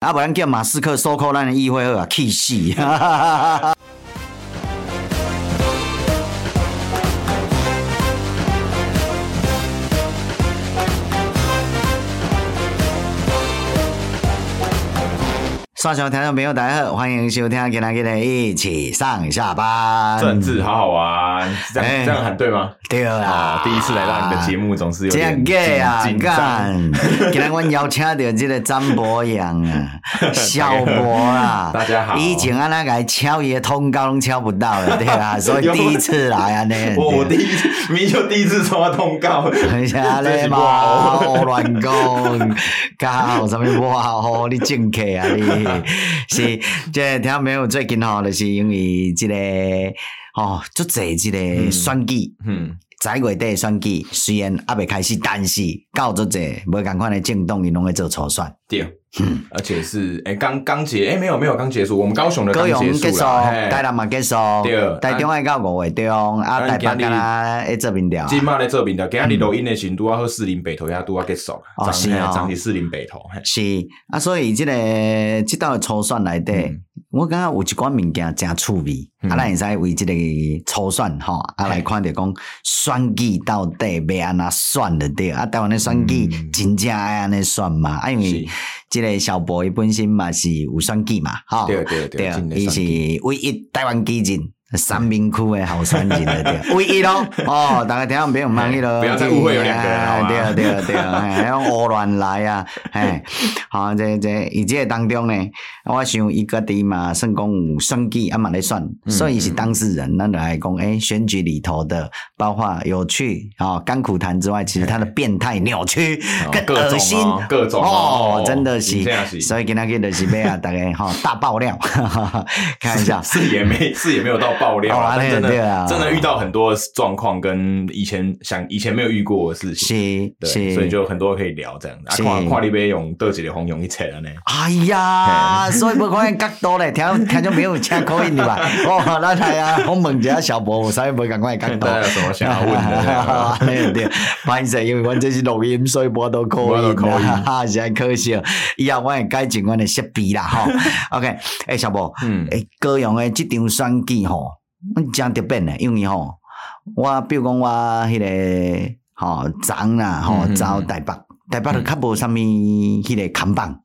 啊，不然叫马斯克收购咱的议会啊，气死！刷小听众朋友，大家好，欢迎收听今天的一起上下班。政治好好玩，这样、欸、这样喊对吗？对啊，第一次来到你的节目，总是有点紧张。今天我邀请到这个张博洋啊，小博啊，大家好。以前啊，那个敲也通告都敲不到了，对啊，所以第一次来啊，呢。我第一次，明就第一次收到通告，等下嘞嘛，乱讲，搞什么不好？你进客啊你。是，即 系听没有最近吼，就是因为即、这个哦，足济即个选举，嗯，十一月底选举，虽然还未开始，但是到足者无共款的政党，伊拢会做初选。对。嗯，而且是诶，刚刚结诶，没有没有刚结束，我们高雄的刚结束了，结束台南嘛结束，对，台中爱到五月中，啊，台北干啦，诶，这边调，今嘛咧这边调，今日录音的时阵拄啊好四零北头遐拄啊结束，哦是啊，长期士林北投，是。啊，所以这个这道初选内底，我感觉有一寡物件真趣味，啊，咱会使为即个初选吼，啊来看着讲选举到底要安怎选的对，啊，台湾的选举真正爱安尼选嘛，啊，因为。即个小博伊本身嘛是有选举嘛，吼，对对对，伊是唯一台湾基进。三明区的候选人了，对，唯一咯，哦，大家听下别唔满意咯，不要再误会有两个对啊对啊对啊，还用 胡乱来啊，哎，好，这这以这当中呢，我想一个地嘛，算讲有选举啊嘛来算，所以是当事人，那来讲，哎，选举里头的，包括有趣啊，甘苦谈之外，其实他的变态、扭曲、跟恶心，各种哦，真的是，所以今天的是咩啊？大概哈大爆料，看一下，是也没是也没有到。爆料啊！真的，真的遇到很多状况，跟以前想以前没有遇过的事情，对，所以就很多可以聊这样。啊，看看你边用多几的红用一切了呢？哎呀，所以不可能角度嘞，听 听就没有请可以的吧？哦，那太啊，我问一下小博，所以不赶快角度。有什么想要问的？对对，不好意思，因为我这是录音，所以不都口音啊，哈，实在可惜。以后我会改进我的设备啦，哈。OK，诶，小博，嗯，诶，高阳的这场选举吼。真特别呢，因为吼，我比如讲我迄个吼长啦吼，走台北，台北都较无啥物迄个看板。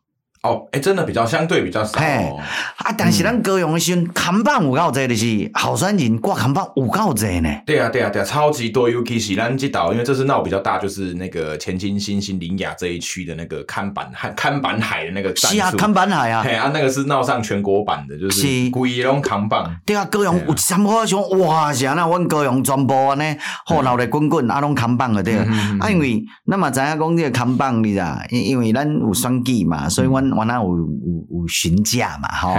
哦，诶、欸，真的比较相对比较少，哦。啊，但是咱高雄的时候，看板有够济，就是候选人挂看板有够济呢。对啊，对啊，对啊，超级多。尤其是咱这岛，因为这次闹比较大，就是那个前金、新兴、林雅这一区的那个看板海、看板海的那个。是啊，看板海啊。嘿啊，那个是闹上全国版的，就是规个拢看板。对啊，高雄有什么想哇？是啊，那阮高雄全部安尼，好闹得滚滚，啊，拢看板的对。啊，因为那么知影讲这个看板你知啊？因因为咱有选举嘛，所以阮。我那有有有询价嘛，吼。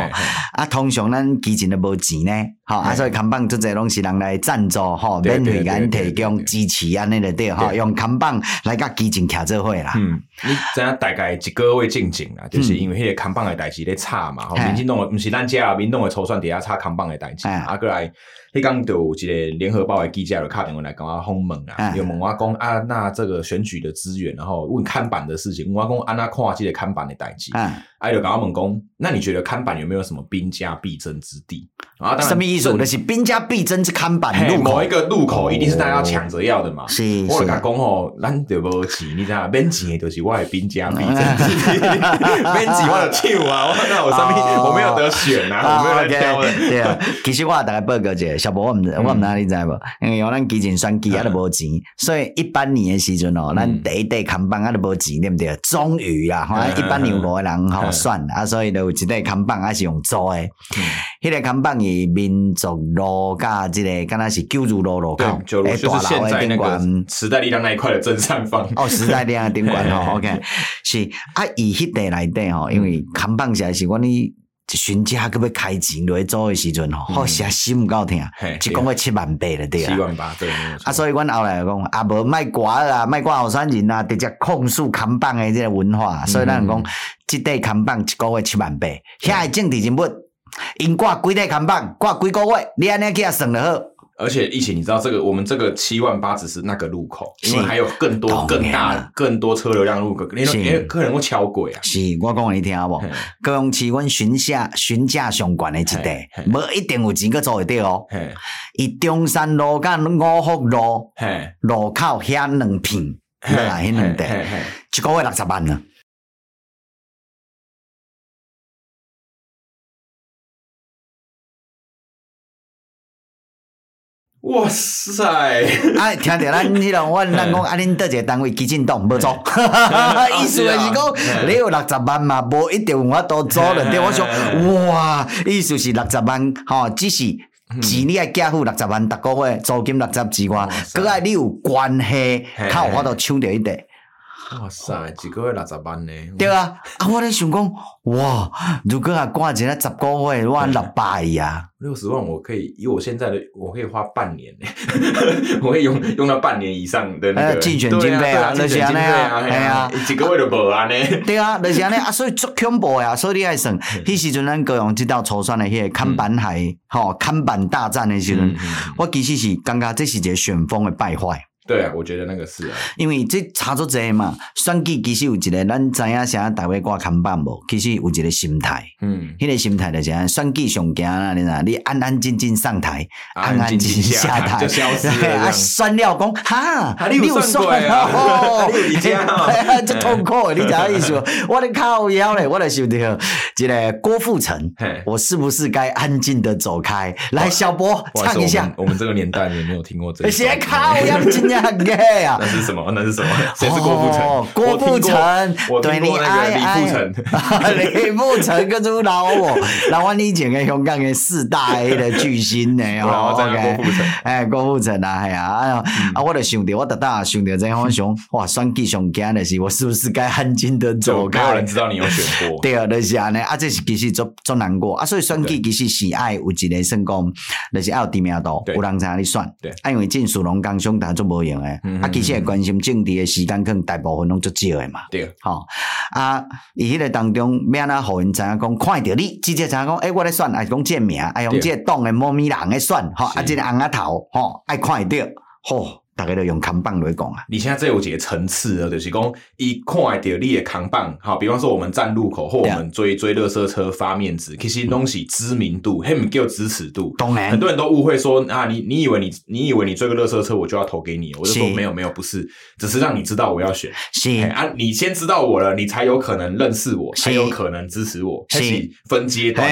啊，通常咱基金都无钱呢，吼啊，所以看板做这拢是人来赞助，吼，免费咱提供支持安尼的对，吼，用看板来甲基金徛做伙啦。嗯，你知影大概一个月进前啊，就是因为迄个看板的代志咧吵嘛，吼，民进党毋是咱家民党的初选底下吵看板的代志，啊，过来。迄刚就有一个联合报的记者就打电话来跟我访问啊，有问我讲啊，那这个选举的资源，然后问看板的事情，我讲安那看这个看板的代志，啊，就跟我问讲，那你觉得看板有没有什么兵家必争之地？啊，什么意思？就是兵家必争之看板，某一个路口一定是大家要抢着要的嘛。是，我就讲吼，咱就无钱，你知道，免钱的就是我的兵家必争之地，免钱我就抢啊，我那我上面我没有得选啊，我没有得挑的。对啊，其实我大概报告一下。小博，我唔我唔哪里知无？因为咱基金选举啊都无钱，所以一八年的时阵哦，咱第一代看板啊都无钱，对不对？终于啊，一八年无人好算啊，所以就有一块看板还是用租的。迄个看板是民族路加这个，敢若是九如路路口，诶，大楼的顶管，时代力量那一块的正上方。哦，时代力量的顶管 哦，OK，是啊，以迄块内底吼，因为看板实在是阮哩。询价佮要开钱落去做诶时阵吼，好写心毋够疼，一个月七万八了对啊。七万八对。啊，所以阮后来讲，啊无卖挂啊，卖挂后山人啊，直接控诉扛棒诶即个文化，所以咱讲，即块扛棒一个月七万八，遐诶政治人物，因挂几块扛棒，挂几个月，你安尼去啊算就好。而且疫情，你知道这个，我们这个七万八只是那个路口，因为还有更多、更大、更多车流量路口，因为客人会敲鬼啊。是，我讲你听好不？高雄市阮询价询价上悬的一带，无一定有钱去做会到哦。伊中山路甲五福路路口遐两片，来迄两带，一个月六十万呢。哇塞！啊，听着咱迄种，我咱讲啊，恁倒一个单位基进栋无做，意思就是讲你有六十万嘛，无一定有法度做了。对我想，哇，意思是六十万，吼，只是钱你爱寄付六十万，逐个月租金六十之外，搁爱你有关系，较有法度抢着一块。哇塞，一个月六十万呢？对啊，啊，我咧想讲，哇，如果啊挂一个十个月，我六百呀。六十万我可以，以我现在的，我可以花半年呢，我可以用用到半年以上的那个竞选经费啊，那些啊，哎呀，几个月都无安尼？对啊，就是安尼，啊，所以足恐怖呀，所以你爱算，迄时阵咱高雄即道初选的迄个看板海，吼，看板大战的时阵，我其实是感觉这是一个旋风的败坏。对啊，我觉得那个是啊，因为这差足济嘛。选举其实有一个，咱知影啥台湾挂看板无？其实有一个心态，嗯，迄个心态就是安，选举上惊啊，你呐，你安安静静上台，安安静静下台，就消失了。啊，选了讲 哈，你有选哦，你有家，这痛苦，你知影意思无？我的靠腰嘞，我的想着一个郭富城，我是不是该安静的走开？来，小波唱一下。我们这个年代也没有听过这个。谁靠腰真呀？那是什么？那是什么？谁是郭富城？郭富城，对你爱爱。李富城，李富城跟住老我，老我以前嘅香港嘅四大 A 的巨星呢？哦，OK，哎，郭富城啊，系啊，哎呀，啊，我就想着，我特大想着这样想，哇，选举上惊的是，我是不是该安静的走开？没有人知道你有选过。对啊，就是安尼，啊，这是其实做做难过啊，所以选举其实是爱有一个成功，就是爱有知名度，有人知影你选，对，啊，因为进属龙岗兄弟做无用。嗯、啊，其实会关心政治诶时间，可能大部分拢足少诶嘛。对，好、哦、啊，伊迄个当中，免啊，互因知影讲，看着你直接知影讲，诶、欸，我咧选，是讲这名，啊用这党诶某咪人诶选，吼是，啊，这个红仔头，吼、哦，爱看得到，吼、哦。大概都用扛棒来讲啊，你现在这有几个层次啊？就是讲，一看到你的扛棒，好，比方说我们站路口或我们追追垃圾车发面子，其实东西知名度，还没叫支持度。当然，很多人都误会说啊，你你以为你你以为你追个垃圾车，我就要投给你？我就说没有没有，不是，只是让你知道我要选。是啊，你先知道我了，你才有可能认识我，才有可能支持我。是分阶段，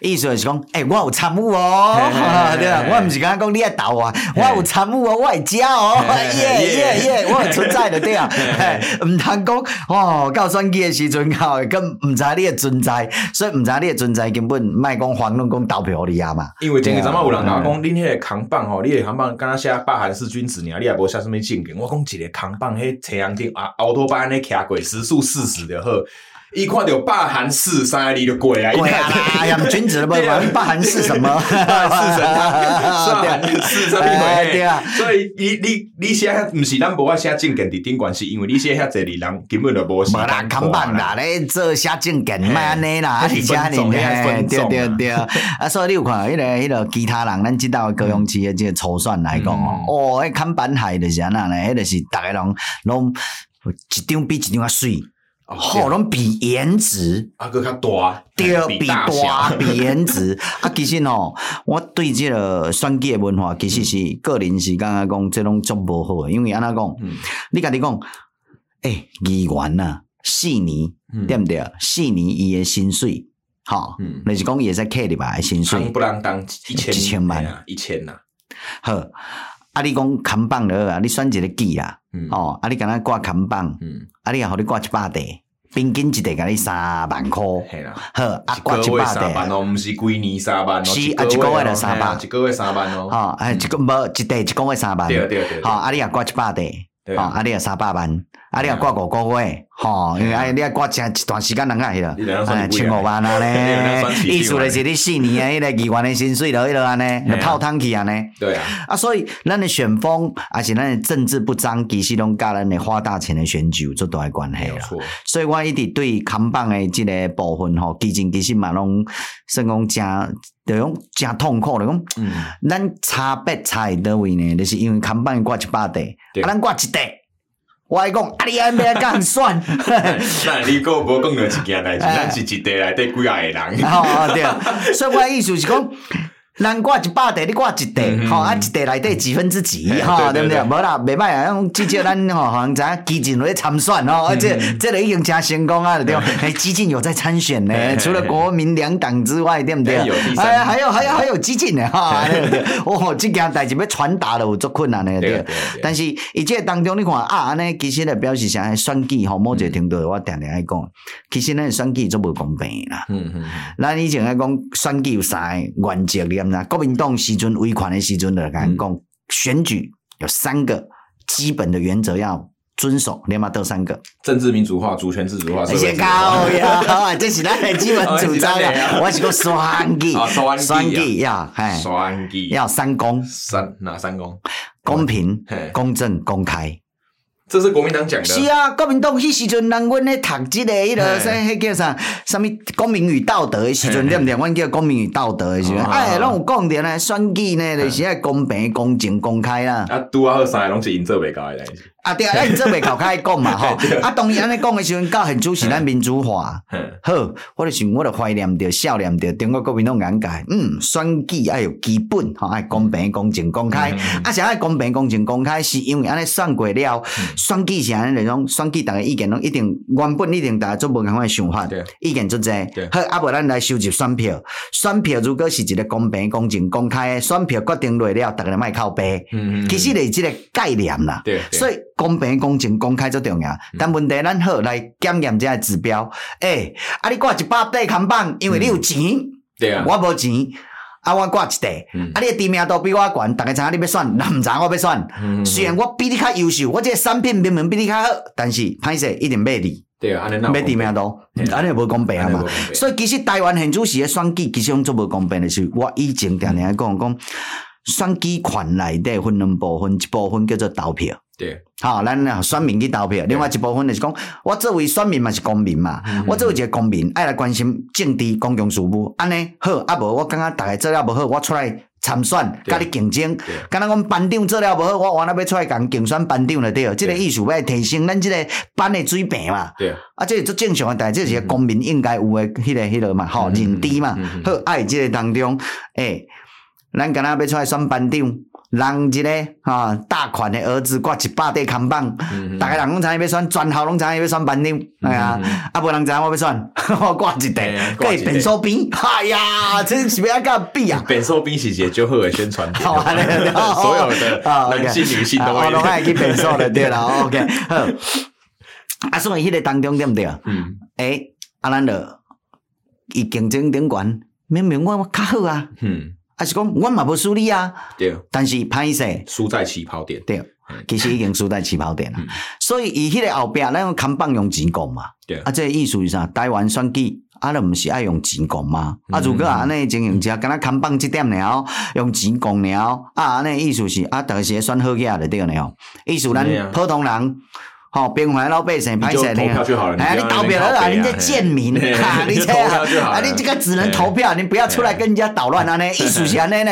意思就是讲，诶，我有参与哦，对啊，我唔是刚刚讲你爱倒啊，我有参与哦，我会教。哦，耶耶 耶，我有存在的对啊，唔通讲哦，到选举的时阵，靠，根唔知你的存在，所以唔知你的存在根本卖讲反论讲投票你啊嘛。因为前日咱们有人讲，恁迄个扛棒吼，你个扛棒，敢若写罢韩是君子尔，你也无写什么证件。我讲一个扛棒，迄斜阳顶啊，奥托班尼骑过时速四十就好。一看到罢韩四三二就贵啊！哎呀，君子不管罢韩是 什么？四神汤，四神汤对啊！所以你你你写唔是咱无法写证件的顶关系，因为你写遐济哩人根本就无。无人扛棒啦，咧做写证件卖安尼啦，而且你嘿，对对对啊！所以你有看迄个迄个其他人，咱知道高雄市的这个初选来讲哦，哦，迄看板海就是安那咧，迄个是逐个人拢一张比一张啊水。好，拢比颜值，啊，搁较大，对，比大，比颜值。啊，其实哦，我对即个选举的文化，其实是个人是感觉讲，即拢足无好的，因为安那讲，你家己讲，诶，议员啊，四年，对毋对？四年伊诶薪水，好，就是讲也在客里吧，薪水，不让当一千一千万啊，一千呐。好，啊，你讲扛棒的啊，你选一个记啊。哦，啊！你敢若挂扛棒，啊！你也互你挂一百块，平均一块甲你三万块，系啦。好，啊，挂一百块哦，毋是规年三万哦，是啊，一个月就三万，一个月三万哦。好，啊，一个无一块一个月三万，对对对。好，啊！你也挂一百块，好，啊！你也三百万，啊，你啊挂五个月，吼，因为啊，你要挂真一段时间，人家去了，千五万啊 咧，意思就是你四年的迄个议员的薪水了，迄落安尼，泡汤去安尼。对啊，啊，所以咱的选风，而且咱的政治不彰，其实拢甲咱的花大钱的选举有足大的关系啦。所以我一直对扛棒的这个部分吼，基金其实嘛拢算讲真，就讲真痛苦的讲。嗯，咱差别差在倒位呢，就是因为扛棒挂一百块，啊，咱挂一块。我爱讲，啊，你安边干算？那你个无讲到一件代志，咱是一地内底几个人。哦，对，所以我的意思是讲。咱挂一百块，你挂一块，吼啊一块内底几分之几，吼对不对？无啦，袂歹啊，用至少咱吼好像知影基进来参选吼，而且这个已经诚成功啊，对不对？哎，基进有在参选呢，除了国民两党之外，对不对？哎，还有还有还有基进呢，哈，对不对？哦，这件代志要传达了有足困难的，对。但是伊这当中你看啊，安尼其实咧表示啥？选举吼，某一个程度我定定爱讲，其实咱选举足无公平啦。嗯嗯，咱以前爱讲选举有三个原则念。那国民党时阵维权的时阵的讲讲选举有三个基本的原则要遵守，连嘛都三个：政治民主化、主权自主化。这些高呀，好，这是咱的基本主张呀。我是个选举，选举要，哎，选举要三公，三哪三公？公平、公正、公开。这是国民党讲的。是啊，国民党迄时阵，人阮咧读即个迄个啥，迄叫啥？啥物公民与道德的时阵，对不对？阮叫公民与道德的时阵，哎，拢有讲着咧。选举呢，就是爱公平、公正、公开啦。啊，拄啊好三个拢是因做袂到的。啊对啊，咱做袂到，较爱讲嘛吼。啊，当然安尼讲的时阵，较现主是咱民主化。好，我就想，我就怀念着、笑念着中国国民党眼界。嗯，选举爱有基本，吼，爱公平、公正、公开。啊，是爱公平、公正、公开，是因为安尼选过了，选举是安尼那种选举，逐个意见拢一定原本一定大家做无共款想法，意见足济。好，啊无咱来收集选票，选票如果是一个公平、公正、公开的选票决定落了，逐个莫靠背。嗯嗯。其实是即个概念啦。对。所以。公平、公正、公开最重要，但问题咱好来检验这个指标。诶、欸，啊，你挂一百块扛棒，因为你有钱，对啊，我无钱，啊，我挂一块，嗯、啊，你的知名度比我悬，大家知影你要选，人毋知我要选。嗯、虽然我比你较优秀，我这个产品明明比你较好，但是歹势一定买你。对啊，买知名度，安尼无公平啊嘛。所以其实台湾现主时的选举其实拢做无公平的是，我以前定定讲讲，选举权内底分两部分，一部分叫做投票。对，好，咱啊选民去投票，另外一部分就是讲，我作为选民嘛是公民嘛，我作为一个公民爱来关心政治公共事务，安尼好，啊无我感觉大家做了无好，我出来参选，甲你竞争，敢若讲班长做了无好，我原来要出来共竞选班长了对，这个意思要提升咱即个班的水平嘛，对，啊这是最正常的，但这是公民应该有诶迄个迄个嘛，吼认知嘛，好，爱即个当中，诶，咱敢若要出来选班长。人一个哈大款的儿子挂一百块扛棒，大家人拢知影要选，全校拢知影要选班长，哎呀，啊无人知影我要选，我挂一块，挂便所边，哎呀，这是要甲比啊！便所边是一个最好的宣传，所有的男性女性都爱去便所的对啦，OK，好，啊，所以迄个当中对不对？嗯，诶，啊，咱着伊竞争顶悬，明明我我较好啊，嗯。还是讲我嘛无输你啊，对，但是歹势。输在起跑点，对，其实已经输在起跑点了。所以伊迄个后壁，咱用扛棒用钱讲嘛，对，啊，这个意思是啥？台湾选举，啊，咱毋是爱用钱讲嘛？啊，如果安尼经营者，敢若扛棒这点了，用钱讲了，啊，安尼意思是啊，逐个是选好嘢的对了，意思咱普通人。好，平凡老百姓拍谁呢？哎，你投票了，你这贱民，你这啊，你这个只能投票，你不要出来跟人家捣乱啊！呢，意思是安尼呢？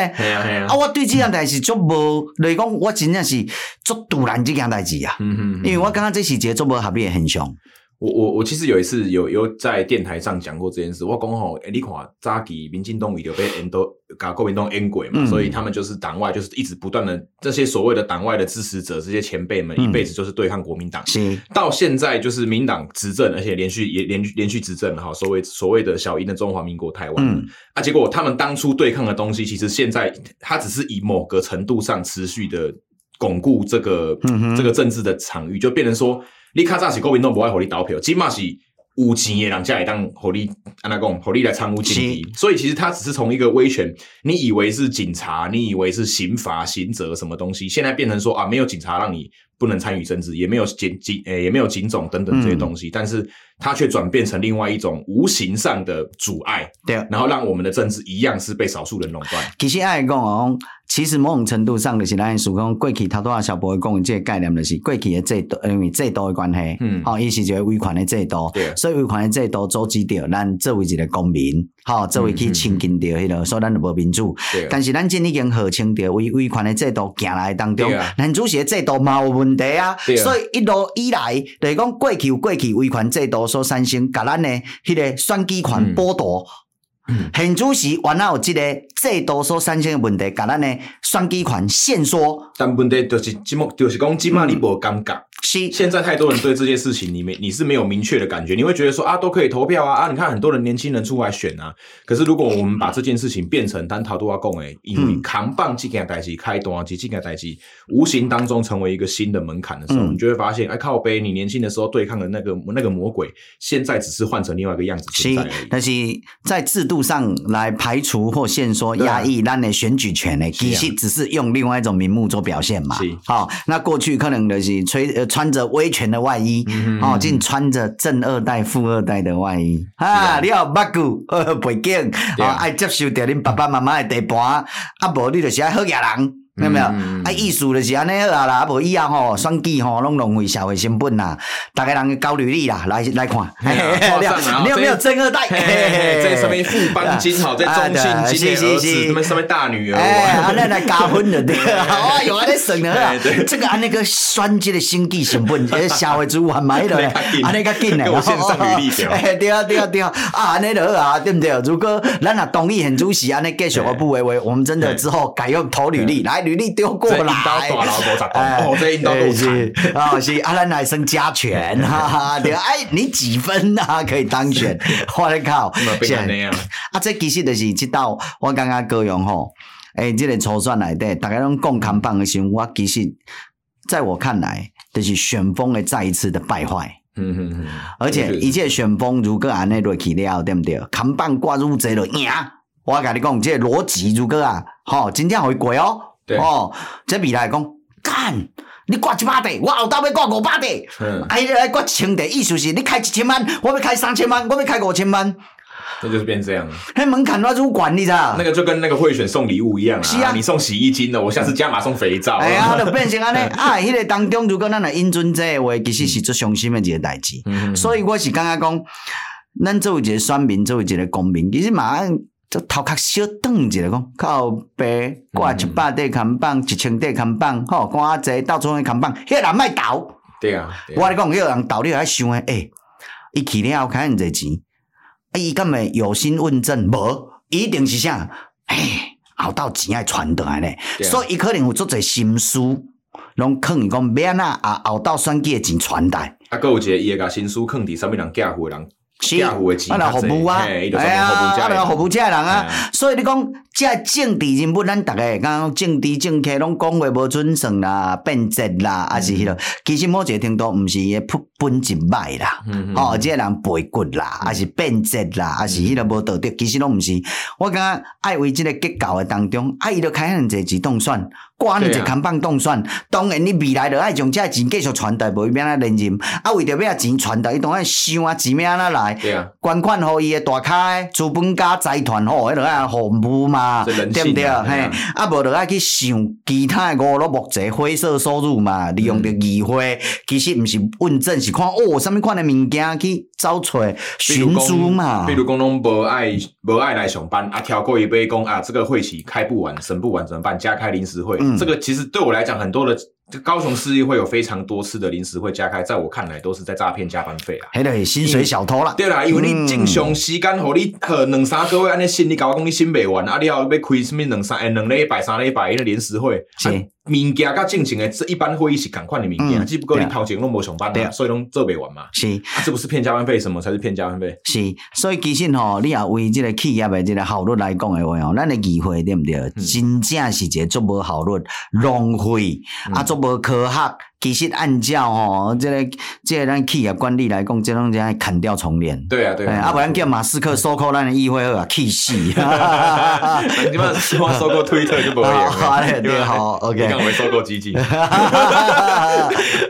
啊，我对这件代志足无，来讲我真正是足突然这件代志啊！因为我刚刚这是一个足无合理的现象。我我我其实有一次有有在电台上讲过这件事，我讲吼，诶，你看早期民进党伊就被 N 都搞国民党 N 鬼嘛，所以他们就是党外就是一直不断的这些所谓的党外的支持者，这些前辈们一辈子就是对抗国民党，是到现在就是民党执政，而且连续也连续连续执政哈，所谓所谓的小英的中华民国台湾，嗯，啊，结果他们当初对抗的东西，其实现在他只是以某个程度上持续的巩固这个这个政治的场域，就变成说。你较早是国民党不爱互你投票，即马是有钱的人才会当互你安那讲，互你来参与政治。所以其实他只是从一个威权，你以为是警察，你以为是刑罚、刑责什么东西，现在变成说啊，没有警察让你不能参与政治，也没有警警诶，也没有警种等等这些东西，嗯、但是它却转变成另外一种无形上的阻碍，对，然后让我们的政治一样是被少数人垄断。其实爱讲哦，其实某种程度上就是咱属讲过去头拄仔小博讲的这个概念，就是过去的制度，因为制度的关系，嗯，好，伊是一个维权的制度，对，所以维权的制度组织着咱作为一个公民，好，作为去亲近着迄个，所以咱就无民主。对，但是咱今已经号称着为维权的制度行来当中，咱主席的制度嘛有问题啊，所以一路以来，就是讲过去有过去维权制度所产生，甲咱诶迄个选举权剥夺。现主席原来有即个制度所产生的问题，甲咱诶选举权限缩。但问题就是，即么就是讲，即马你无感觉。是，现在太多人对这件事情，你没你是没有明确的感觉，你会觉得说啊，都可以投票啊啊！你看很多人年轻人出来选啊。可是如果我们把这件事情变成单头都要讲诶，因为扛棒这件代志开端及这件代志，无形当中成为一个新的门槛的时候，嗯、你就会发现，哎，靠背，你年轻的时候对抗的那个那个魔鬼，现在只是换成另外一个样子存在而已。但是在制度上来排除或限缩压抑咱的选举权呢，其实只是用另外一种名目做表现嘛。是，好、哦，那过去可能就是吹呃。穿着威权的外衣，嗯、哦，竟穿着正二代、富二代的外衣，啊，啊，你有八股呃背景，啊，爱接受着恁爸爸妈妈的地盘，啊，无你就是爱好野人。有没有？啊，意思就是安尼好啊啦，啊无以后吼选举吼拢浪费社会成本啦，大家人交履历啦，来来看，你有没有正二代？在上面富邦金好，在中信金的儿子，什么什么大女儿？啊，那来加分的对，啊，有安尼算的啊，这个安尼个选举的选举成本，这社会资源买的，安尼较紧。嘞，我线上履历表，对啊对啊对啊，啊安尼就好啊，对不对？如果咱若同意很主席安尼继续我不为为，我们真的之后改用投履历来。履历丢过来，哎，哦，这一刀多是啊，是阿兰来生加权，哈哈，对，哎，你几分啊？可以当选？我的靠，啊，这其实就是这道，我刚刚高阳吼，哎，这个初选来的，大家拢讲扛棒的时候，我其实在我看来，就是旋风的再一次的败坏。嗯嗯嗯，而且一切旋风如果安内落去了，对不对？扛棒挂入这了，赢！我跟你讲，这逻辑如果啊，吼，真正会过哦。对哦，这未来讲，干，你挂一百块，我后头要挂五百块，嗯，哎，来挂千块，意思是你开一千万，我要开三千万，我要开五千万，这就是变这样了。那门槛要怎么管？你知道？那个就跟那个贿选送礼物一样啊，是啊，你送洗衣精的，我下次加码送肥皂。哎呀，就变成安尼啊，迄个当中如果咱来引准这个话，其实是最伤心的一个代志。嗯，所以我是刚刚讲，咱作为一个选民，作为一个公民，其实马上。就头壳小转一下，讲靠北挂一百块扛棒，一千块扛棒，吼，挂在到处去扛棒，迄个人卖倒。对啊，我跟你讲，迄个人倒，你还想诶，诶，伊去了后开恁侪钱，啊，伊敢会有心问政？无，一定是啥？诶，后到钱爱传倒来咧，所以伊可能有足侪心思，拢囥伊讲免啊，啊，后到选举诶钱传来。啊，搁有一个伊会甲心思囥伫啥物人寄付诶人。是，啊，来服务啊，哎呀，啊，来服务遮人啊，所以你讲遮政治人物，咱大家刚刚政治政客拢讲话无准算啦，变质啦，还是迄落，其实某一个程度毋是伊本本质歹啦，哦，这人背骨啦，还是变质啦，还是迄个无道德，其实拢毋是。我感觉爱为即个结构诶当中，啊，伊着开很侪自动算。关一扛棒动算，当然你未来着爱将这钱继续传递，无免啊连任。啊，为着要钱传达，伊当然想啊钱要安怎来？对啊，捐款互伊诶大咖资本家财团吼，迄落爱服务嘛，对毋对？嘿，啊，无着爱去想其他诶五六目子灰色收入嘛，利用着议会，其实毋是问政，是看哦，啥物款的物件去找出寻租嘛。比如讲，拢无爱无爱来上班，啊，跳过一杯工啊，这个会期开不完，审不完怎么办？加开临时会。这个其实对我来讲，很多的高雄市议会有非常多次的临时会加开，在我看来都是在诈骗加班费啦。还得薪水小偷啦。对啦，因为你正常时间和你和两三个月安尼审，你搞我讲你审不完，啊，你要要开什么两三诶两礼拜三礼拜的临时会。是。物件甲正常的，这一般会议是共款的物件，只不过你头前拢无上班，所以拢做未完嘛。是，啊，这不是骗加班费，什么才是骗加班费？是，所以其实吼，你也为这个企业的这个效率来讲的话哦，咱的议会对不对？真正是一个做无效率、浪费啊，足无科学。其实按照吼，这个这个咱企业管理来讲，这种叫砍掉重练。对啊，对啊。啊，不然叫马斯克收购咱的议会啊，气死！你们希望收购推特就不会了。好，对，好，OK。你讲我收购基金。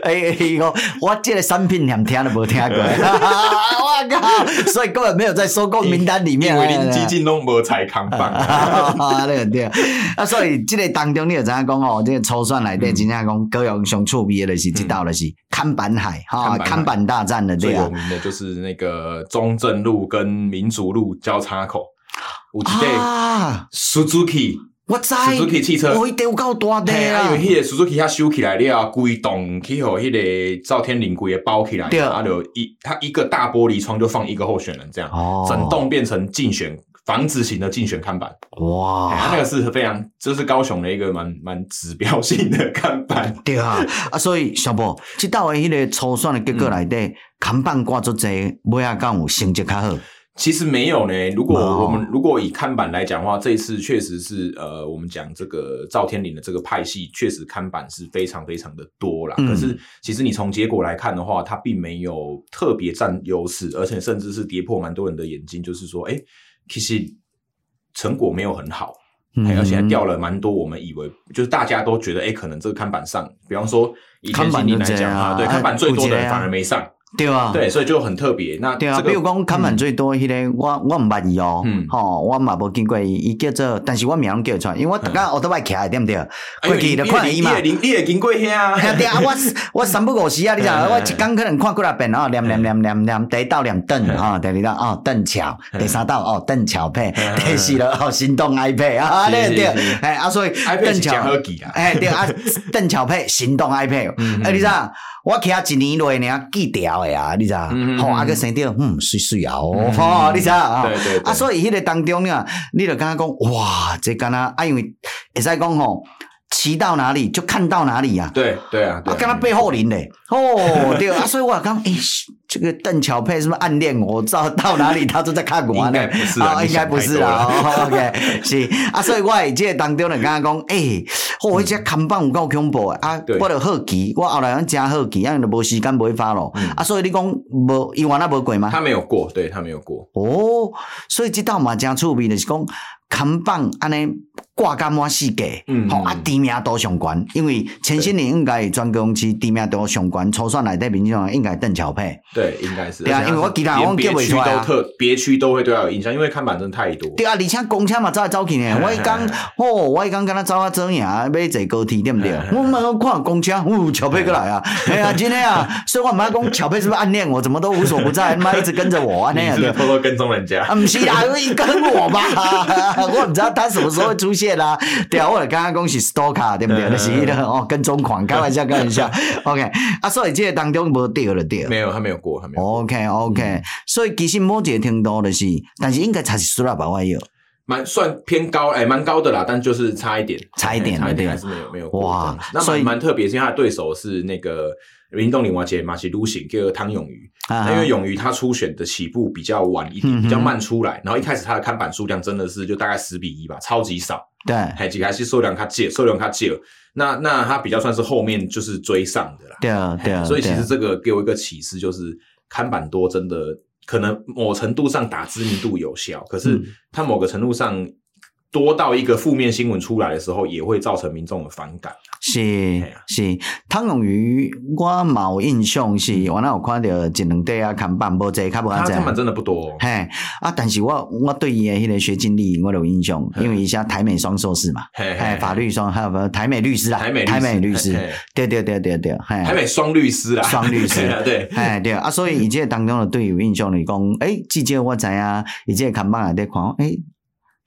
哎，我我这个产品连听都没听过。我靠！所以根本没有在收购名单里面。因为您基金拢无采康棒。啊，对对。啊，所以这个当中你有怎样讲哦？这个抽算来的，真正讲高雄上趣味。就是知道的是看板海哈，看板大战的最有名的就是那个中正路跟民族路交叉口，有一台 Suzuki，我知。Suzuki 汽车，我一定有够大的啊，因为迄个 Suzuki 它修起来了，规栋去互迄个赵天麟规个包起来，对。啊，就一它一个大玻璃窗就放一个候选人这样，哦，整栋变成竞选。房子型的竞选看板，哇，它那个是非常，这是高雄的一个蛮蛮指标性的看板，对啊，啊，所以小波，这道的迄个初选的结果来的，看板挂出这，尾仔敢有成绩较好？其实没有呢。如果我们如果以看板来讲的话，这一次确实是呃，我们讲这个赵天麟的这个派系，确实看板是非常非常的多啦。可是其实你从结果来看的话，他并没有特别占优势，而且甚至是跌破蛮多人的眼睛，就是说，哎。其实成果没有很好，而且还掉了蛮多。我们以为就是大家都觉得，哎，可能这个看板上，比方说以田心力来讲啊，对，看板最多的人反而没上。对啊，对，所以就很特别。那对啊，比如讲看板最多迄个，我我唔捌伊哦，吼，我嘛无见过伊，伊叫做，但是我名叫出来，因为我刚刚我都爱徛对不对？过去就看伊嘛，你你也经过遐，对啊，我我三不五时啊，你知道，我一刚可能看过来遍哦，念念念念念，第一道念邓啊，第二道哦邓巧，第三道哦邓巧配，第四了哦行动 iPad 啊，对对，哎啊，所以邓巧哎对啊，邓巧配行动 iPad，哎你知道？我徛一年内呢，记掉诶啊，你知道？好，啊个生掉，嗯，水水啊，哦，你知道啊？对对。啊，所以迄个当中呢，你就刚刚讲，哇，这干啊，啊，因为会使讲吼，骑到哪里就看到哪里呀。对对啊。啊，刚刚背后淋嘞，哦，对啊，所以我刚诶，这个邓巧佩是不是暗恋我？知道到哪里他都在看我呢？应该不是啊，应该不是啊。OK，是啊，所以我这个当中呢，刚刚讲，诶。哦，这看板有够恐怖的啊！我着好奇，我后来讲真好奇，啊，因为无时间不会发咯。啊，所以你讲无，伊原来无过吗？他没有过，对他没有过。哦，所以这道嘛真趣味，就是讲看板安尼。挂干满世界，好啊，知名都上悬，因为前些年应该专公司知名都上悬，初选来的民众应该邓巧佩，对，应该是。对啊，因为我其他我叫不出来啊。别区都会对他有印象，因为看板真的太多。对啊，而且公车嘛走来走去呢。我一刚哦，我一刚跟他走啊走呀，买坐高铁对不对？我们看公车，哦，巧佩过来啊！哎呀，今天啊，所以我妈讲巧佩是不是暗恋我？怎么都无所不在，妈一直跟着我啊？那样子偷偷跟踪人家啊？不是啊，跟我吧，我不知道他什么时候会出现啦。对啊。我刚刚讲是 stalker 对不对？那是一个哦跟踪狂，开玩笑，开玩笑。OK，啊，所以这个当中无掉了掉，没有，他没有过，他没有。OK OK，所以其实某几个程度的是，但是应该才是输了百万有，蛮算偏高，哎，蛮高的啦，但就是差一点，差一点，差一点还是没有没有。哇，那蛮蛮特别，是因为他的对手是那个林动林华杰马西卢醒，叫汤永瑜。因为永瑜他初选的起步比较晚一点，比较慢出来，然后一开始他的看板数量真的是就大概十比一吧，超级少。对，还几还是数量他借，数量他借。那那他比较算是后面就是追上的啦。对啊，对啊。所以其实这个给我一个启示，就是看板多真的可能某程度上打知名度有效，可是他某个程度上。多到一个负面新闻出来的时候，也会造成民众的反感。是是，汤永瑜，我冇印象是，我那有看到一两块啊看板，无济，看无安济。看板真的不多。嘿。啊，但是我我对伊的迄个学经历我有印象，因为伊是台美双硕士嘛，嘿，法律双还有台美律师啊，台美台美律师，对对对对对，台美双律师啦，双律师，对，哎对。啊，所以伊这当中的对有印象来讲，诶，记者我知啊，伊这看板也在看，诶。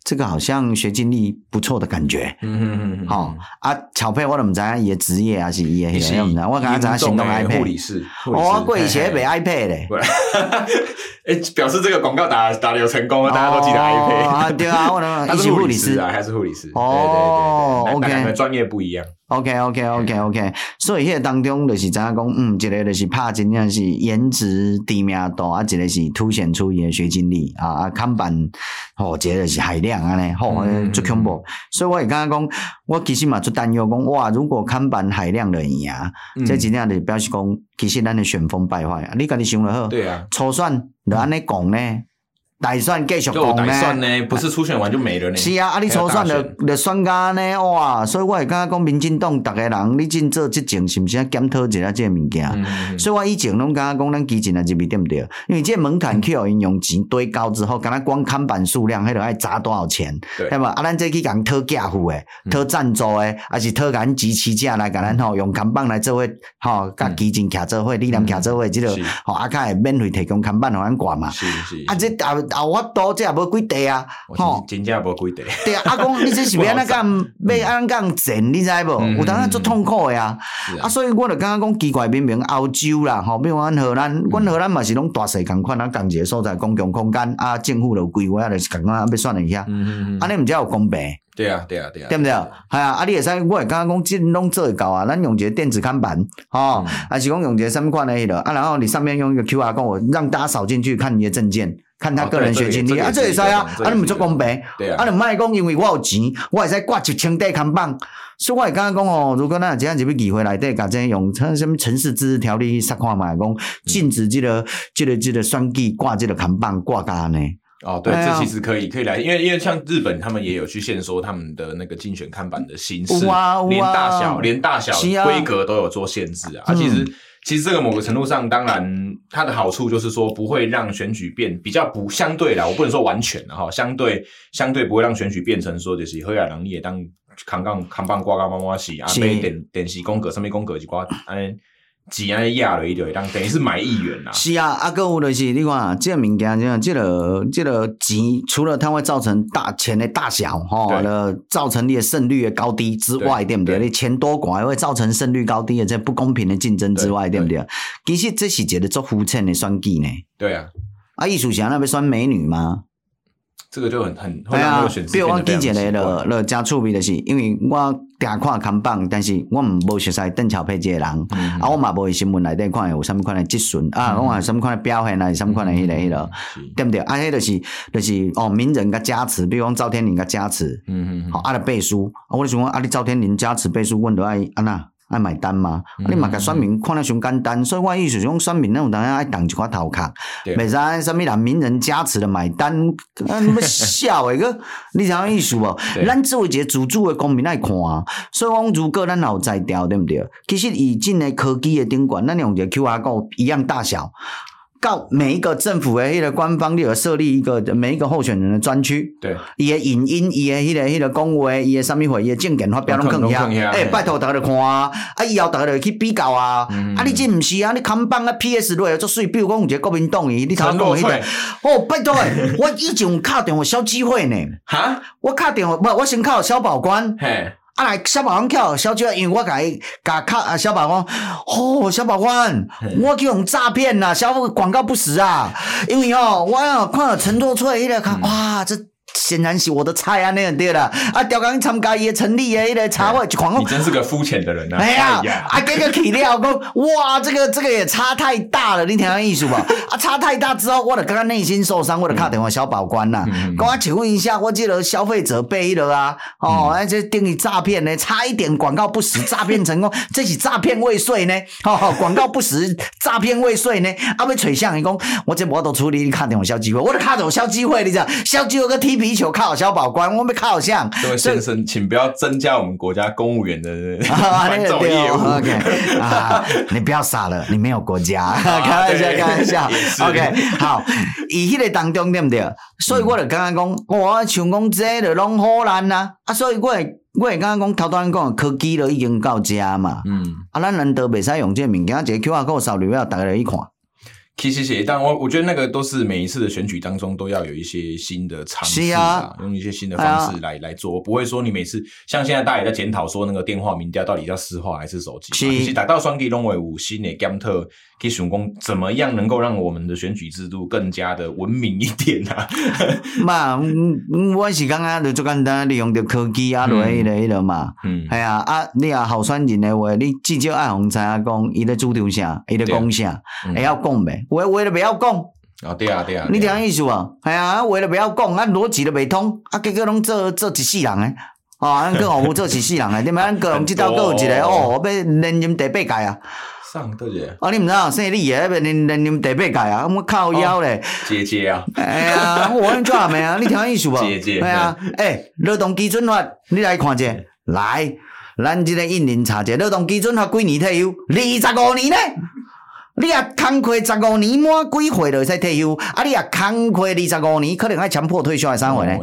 这个好像学经历不错的感觉，嗯嗯嗯，好啊，巧配我都唔知影伊的职业还是伊的迄个，唔知我刚刚知影行动 iPad 护理师，哦，过以前买 iPad 嘞，诶，表示这个广告打打的有成功，大家都记得 iPad 啊，对啊，我呢，他是护理师。啊，还是护理师，哦，对对对，两个专业不一样。OK OK OK OK，所以迄个当中就是怎样讲，嗯，一个就是拍真正是颜值知名度，啊，一个是凸显出伊的学经历啊啊，看板哦，一个是海量。亮安尼，吼，足恐怖。所以我会感觉讲，我其实嘛足担忧讲，哇，如果看板海量的赢，这真正就表示讲，其实咱的旋风败坏啊！你家己想就好，对啊，初选就安尼讲呢。大选继续讲呢，不是初选完就没了呢。是啊，啊你初选就就选家呢，哇！所以我会感觉讲，民进党逐个人，你真做即种是毋是要检讨一下即个物件？嗯、所以我以前拢感觉讲，咱基进来这边对毋对？因为即个门槛去互因用钱堆高之后，敢若光看板数量，迄个爱砸多少钱？对嘛？啊，咱这去讲讨价付诶，讨赞助诶，还是讨咱机器价来，甲咱吼用看板来做伙，吼，甲基进徛做伙，力量徛做伙，即个吼，啊，较会免费提供看板互咱挂嘛。是是。啊，这啊。啊！我多这也无几地啊，吼，真正无几地。对啊，阿公，你这是要安怎讲？要安怎讲整？你知无？有当下足痛苦的啊。啊，所以我就感觉讲奇怪，明明欧洲啦，吼，比如讲荷兰，阮荷兰嘛是拢大细共款啊，共一个所在公共空间啊，政府就规划啊，就是共款要算一下。嗯嗯安尼毋才有公平。对啊，对啊，对啊。对毋对？系啊，啊，你会使，我会感觉讲，即拢做会到啊。咱用一个电子看板，吼，还是讲用一个什么款的迄个啊，然后你上面用一个 QR code，让大家扫进去看你的证件。看他个人学经历啊，这会使啊，啊你唔做公平，啊。你唔卖讲，因为我有钱，我会使挂一千块看板，所以我会刚刚讲哦，如果那这样子要机会来对，甲这用什么城市自治条例去看嘛，讲禁止这个这个这个选举挂这个看板挂架呢？哦，对，这其实可以可以来，因为因为像日本他们也有去限缩他们的那个竞选看板的形式，连大小连大小规格都有做限制啊，其实。其实这个某个程度上，当然它的好处就是说不会让选举变比较不相对啦，我不能说完全的哈，相对相对不会让选举变成说就是黑亚能力也当扛杠扛棒挂杠妈妈洗啊，被点点洗公格上面公格就挂安。挤安压了一点，当等于是买一元啦。是啊，啊，阁有就是你看，这个物件，这这个这个钱，除了它会造成大钱的大小，哈，了造成你的胜率的高低之外，对不对？你钱多寡会造成胜率高低的这不公平的竞争之外，对不对？其实这是一个做肤浅的算计呢。对啊，啊，艺术家那边算美女吗？这个就很很对啊，比如我记一个了了加趣味的是，因为我常看看板，但是我毋无熟悉邓小平这个人，嗯、啊，我嘛无去新闻内底看有什么款的质询、嗯、啊，我话什么款的表现啊，什么款的迄个迄个，对不对？啊，迄就是就是哦，名人甲加持，比如讲赵天林甲加持，嗯嗯，好，啊，著背书，啊，我就想讲啊，你赵天林加持背书，阮著爱安那。爱买单吗？嗯、你嘛甲选民看了上简单，所以我意思是讲选民那种当然爱动一寡头壳，袂使啥物人名人加持的买单，啊，你们笑诶个，你知影意思无？咱作为一个自主的公民爱看，所以讲如果咱有才调，对毋对？其实以今的科技的顶管，咱用一个 QR code 一样大小。告每一个政府的迄个官方，你有设立一个每一个候选人的专区。对，伊的影音，伊的迄个迄个讲话，伊的啥物货，伊的证件发表拢更遐。诶、欸，拜托大家来看啊！啊，以后大家来去比较啊！嗯、啊，你这毋是啊？你看板啊，PS 落来做水，比如讲有一个国民党伊，你头讲迄个哦，拜托诶，我以前有敲电话小机会呢。哈？我敲电话，不，我先敲小保官。嘿。啊来，小保官叫小姐，因为我甲伊甲卡啊，小保官，哦，小保官，我去用诈骗啦，小广告不实啊，因为哦，我哦看到承诺出来迄个看，哇，这。显然是我的菜啊，那样对了。啊，调刚参加也成立诶，来查我一款。你真是个肤浅的人啊！哎呀，啊，这个体料讲，哇，这个这个也差太大了，你听下意思吧？啊，差太大之后，我的刚刚内心受伤，我就打电话小保官呐，跟我请问一下，我记得消费者背了啊，哦，而且定义诈骗呢，差一点广告不实，诈骗成功，这是诈骗未遂呢，哦，广告不实，诈骗未遂呢，啊，被吹向你讲，我这我都处理，你卡电话消机会，我的卡电话消机会，你知道，消机会个 T P。皮球靠好小保官，我们靠好像。这位先生，请不要增加我们国家公务员的 繁重业务。OK，啊，你不要傻了，你没有国家，开玩笑，开玩笑。OK，好，以迄个当中对不对？所以我就刚刚讲，我想讲这就拢好难呐，啊，所以我我刚刚讲头端讲科技都已经到家嘛，嗯，啊，咱难得袂使用这个物件，一个 QR code 扫入要大家来一看。其实是，但我我觉得那个都是每一次的选举当中都要有一些新的尝试啊，用一些新的方式来来做，不会说你每次像现在大家也在检讨说那个电话民调到底要私话还是手机，其实打到双 G 拢会有新的 Game 特可以想讲怎么样能够让我们的选举制度更加的文明一点啊？嘛，我是刚刚就最简单，利用着科技啊，落迄个迄个嘛，嗯，系啊，啊，你啊候选人的话，你至少爱红知影讲，伊咧主张啥，伊咧讲啥，会晓讲袂？话话都袂晓讲。哦，对啊，对啊，你听意思无？系啊，话都不要讲，啊逻辑都未通，啊结果拢做做一世人诶，哦，咱阁服务做一世人诶，你嘛？咱阁用即道阁有一个哦，要连任第八届啊。上对不对？哦，你毋知影姓李诶，要连连任第八届啊？我靠腰咧，姐姐啊！哎呀，我安怎没啊？你听意思无？姐姐，系啊，诶，劳动基准法，你来看者，来，咱即个印尼查者，劳动基准法几年退休？二十五年呢？你啊，工课十五年满几岁就会使退休？啊，你啊，工课二十五年，可能爱强迫退休还是啥货呢？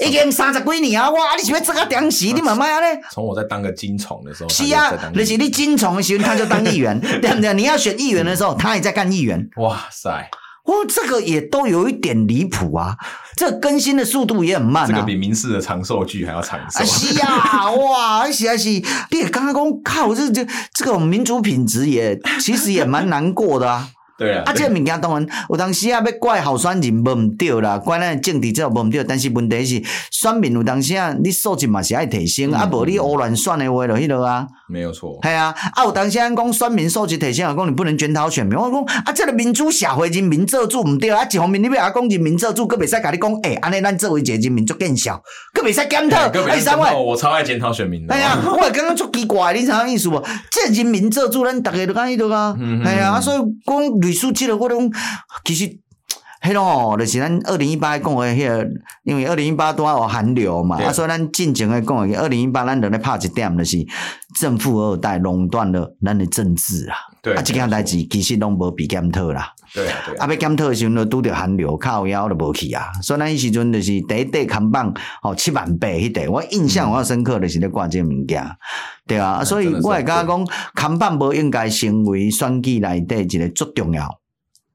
已经三十几年啊！哇，你是要这个点死？你慢慢啊咧。从我在当个金虫的时候。是啊，就是你金虫的时候，他就当议员，对不对？你要选议员的时候，他也在干议员。哇塞！哇，这个也都有一点离谱啊！这更新的速度也很慢啊。这个比民视的长寿剧还要长寿。是啊，哇，是啊是，你也刚刚讲靠，这这这个民族品质也其实也蛮难过的啊。对啊，啊，这个物件当然有当时啊，要怪候选人无毋对啦，怪咱政治这无毋对，但是问题是选民有当时啊，你素质嘛是爱提升，嗯、啊，无你胡乱选的话就迄落啊，没有错，系啊，啊有当时咱讲选民素质提升，啊讲你不能卷讨选民，我讲啊，这个民主社会人民做主毋对啊，一方面你要啊讲人民做主，阁袂使甲你讲，诶，安尼咱作为一个人民足见效，阁袂使检讨，哎，三位，我超爱检讨选民的，系啊，我也感觉足奇怪，你知影意思无？这人民做主，咱逐个都讲迄落啊，系啊，所以讲。历史记录我讲其实，迄种哦，就是咱二零一八讲的迄个，因为二零一八拄好有寒流嘛，啊，所以咱进前的讲的，二零一八咱就咧拍一点，就是正富二代垄断了咱的政治啊，对，啊，这件代志其实拢无被检讨啦，对啊，对啊，啊，要检讨的时候，就拄着寒流，靠腰都无去啊，所以咱迄时阵就是第一块看板，哦，七万八迄块，我印象我深刻的是咧挂这个物件，对啊，啊，所以我会感觉讲看板无应该成为选举内底一个最重要。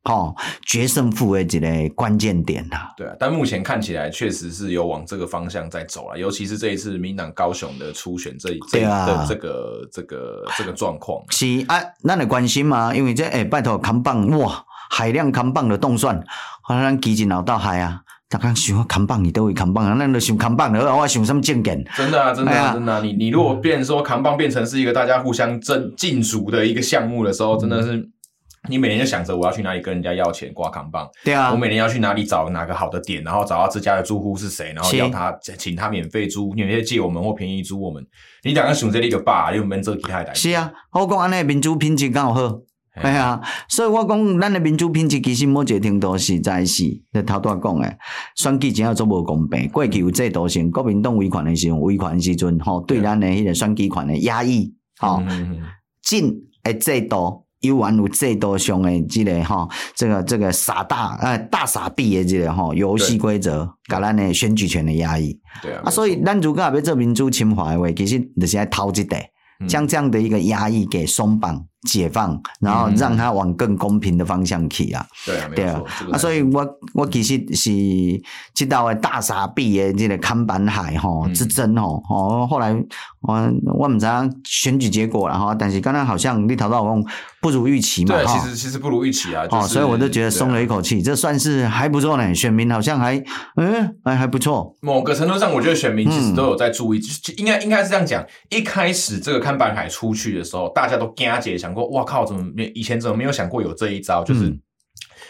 好，决胜负的这个关键点呐。对啊，但目前看起来确实是有往这个方向在走了，尤其是这一次民党高雄的初选这一这的这个这个这个状况。是啊，那你关心吗，因为这哎，拜托扛棒哇，海量扛棒的动算，好像基进老到海啊，大家想扛棒你都会扛棒啊，那都想扛棒的，我想什么见见？真的啊，真的啊，真的啊，你你如果变说扛棒变成是一个大家互相争竞逐的一个项目的时候，真的是。你每年就想着我要去哪里跟人家要钱挂扛棒，对啊，我每年要去哪里找哪个好的点，然后找到这家的住户是谁，然后要他请他免费租，免费借我们或便宜租我们。你两个选择一个吧，你有没有做其他代？是啊，我讲安尼民主品质刚好？好，哎呀、啊，所以我讲咱的民主品质其实某一个程度实在是，你头拄讲诶，选举真要做无公平，过去有制度性，国民党维权的时候，维权时阵吼，对咱的迄个选举权的压抑，吼、嗯，进诶制度。有玩有制度上的这个哈，这个这个傻大呃大傻逼的这个哈游戏规则，甲咱的选举权的压抑。对啊，啊，所以咱如果要做民主情怀的话，其实就是要偷一块，将这样的一个压抑给松绑。解放，然后让它往更公平的方向去啊！对啊，对啊，啊，所以我我其实是知道的大傻逼的这个看板海吼之争吼哦，后来我我唔知选举结果了哈，但是刚刚好像你头到讲不如预期嘛，对，其实其实不如预期啊，哦，所以我就觉得松了一口气，这算是还不错呢，选民好像还嗯还还不错，某个程度上，我觉得选民其实都有在注意，应该应该是这样讲，一开始这个看板海出去的时候，大家都惊姐想过。哇靠！怎么没以前怎么没有想过有这一招？就是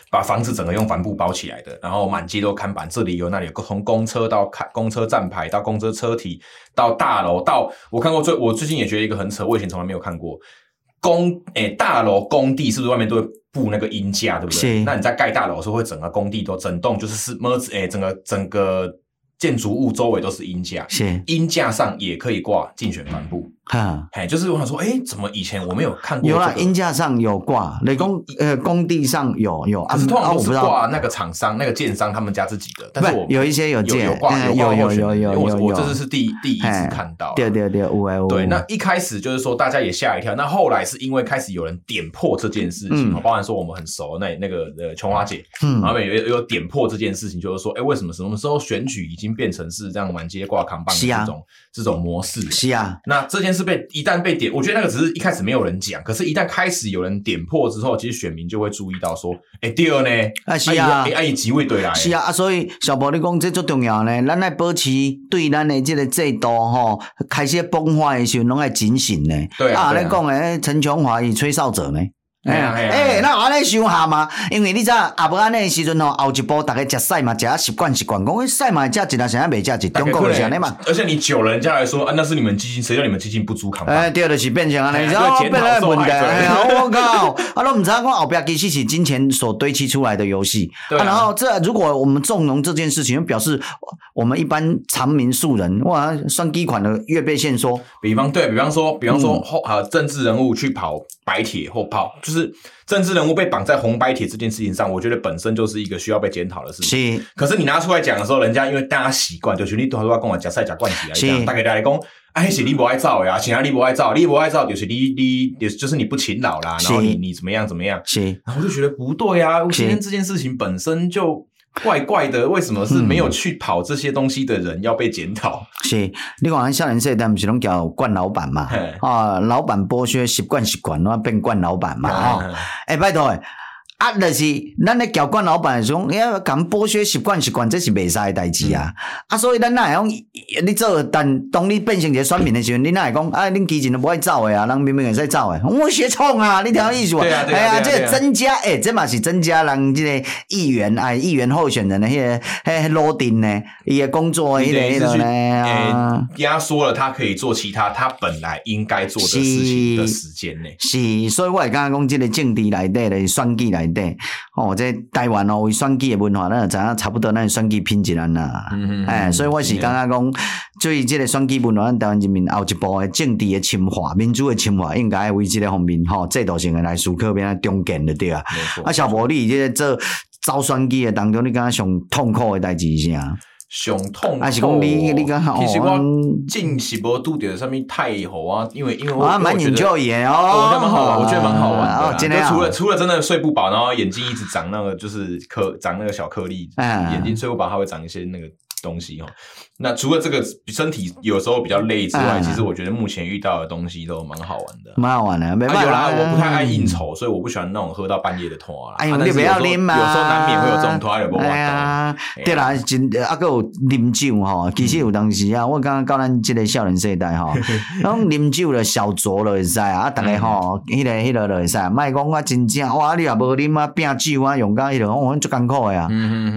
把房子整个用帆布包起来的，然后满街都看板，这里有那里有，从公车到看公车站牌到公车车体到大楼到我看过最我最近也觉得一个很扯，我以前从来没有看过工诶、欸、大楼工地是不是外面都会布那个阴架，对不对？那你在盖大楼的时候会整个工地都整栋就是是么子诶整个整个建筑物周围都是鹰架，是。鹰架上也可以挂竞选帆布。哈，哎，就是我想说，哎，怎么以前我没有看过？有啦，鹰架上有挂，雷公呃工地上有有，啊，是通常都是挂那个厂商那个建商他们家自己的，但是我有一些有建，有挂有有有有有，我我这次是第第一次看到，对对对，对，那一开始就是说大家也吓一跳，那后来是因为开始有人点破这件事情，包含说我们很熟那那个呃琼华姐，嗯，然后有有点破这件事情，就是说，哎，为什么什么时候选举已经变成是这样满街挂扛棒的这种这种模式？是啊，那这件事被一旦被点，我觉得那个只是一开始没有人讲，可是，一旦开始有人点破之后，其实选民就会注意到说，哎，第二呢，啊是啊，哎，哎，几位对来，是啊，啊，所以小博你讲这最重要呢，咱来保持对咱的这个制度吼，开始崩坏的时候，拢要警醒呢。对啊，啊，你讲诶，陈琼华与吹哨者呢？哎呀，哎，那安尼想下嘛？因为你知阿伯安尼时阵吼，后一波大家食菜嘛，食啊习惯习惯，讲诶菜嘛食一，啊现在未食一，中国就是安尼嘛。而且你久了，人家来说啊，那是你们基金，谁叫你们基金不足扛？哎，对，就是变成安尼，然后变来问题。我靠，啊，都唔知道讲后边其实是金钱所堆砌出来的游戏。啊，然后这如果我们纵容这件事情，表示我们一般常民素人哇，算几款的越被限缩。比方对比方说，比方说后啊，政治人物去跑白铁或跑，就是政治人物被绑在红白铁这件事情上，我觉得本身就是一个需要被检讨的事情。是，可是你拿出来讲的时候，人家因为大家习惯，就是你多少都要跟我讲赛讲惯起来这样，大概大家讲，哎，是你不爱造呀，其他你不爱造，你不爱造就是你你就是你不勤劳啦，然后你你怎么样怎么样，是，然后我就觉得不对啊，今天这件事情本身就。怪怪的，为什么是没有去跑这些东西的人要被检讨？嗯、是，你看少年时代不是拢叫惯老板嘛？啊，老板剥削习惯习惯，那变惯老板嘛？啊，哎，拜托。啊，就是咱咧交惯老板的时候，要讲剥削习惯习惯，这是袂使诶代志啊！嗯、啊，所以咱哪会讲你做，但当你变成一个选民的时阵，你哪会讲啊？恁基金都不爱走的啊，人明明会使走的，我学创啊！你听我意思无？哎呀，这个增加，诶，这嘛是增加人即个议员哎，议员候选人的迄个迄个路定呢，伊诶工作迄个迄个呢，压缩了他可以做其他他本来应该做的事情的时间呢。是，所以我会刚刚讲即个政治内底的选举内。对，哦，这台湾哦，为选举的文化，那知影差不多，那选举品质安啦。嗯嗯。哎，所以我是感觉讲，对于这个选举文化，咱台湾人民后一步的政治的深化、民主的深化，应该为这个方面吼，制度性的来思考，变啊中坚的对啊。啊，小博，你这个做招选举的当中，你感觉上痛苦的代志是啥？上痛，还是讲你你刚好，其实我近是无拄着上面太好啊，因为因为我蛮研究也哦，我觉得蛮好玩，我觉得蛮好玩的。就除了除了真的睡不饱，然后眼睛一直长那个就是颗长那个小颗粒，眼睛睡不饱，它会长一些那个。东西哈，那除了这个身体有时候比较累之外，其实我觉得目前遇到的东西都蛮好玩的，蛮好玩的。没办法，有啦，我不太爱应酬，所以我不喜欢那种喝到半夜的拖啦。哎呦，你不要啉嘛，有时候难免会有这种拖的不玩的。对啦，真啊，个有啉酒吼，其实有当时啊，我刚刚教咱这个少年时代哈，讲啉酒了小酌了会使啊，啊，大家吼，迄个迄个就会使，莫讲我真正哇，你也无啉啊，拼酒啊，用甲迄个，我足艰苦的啊，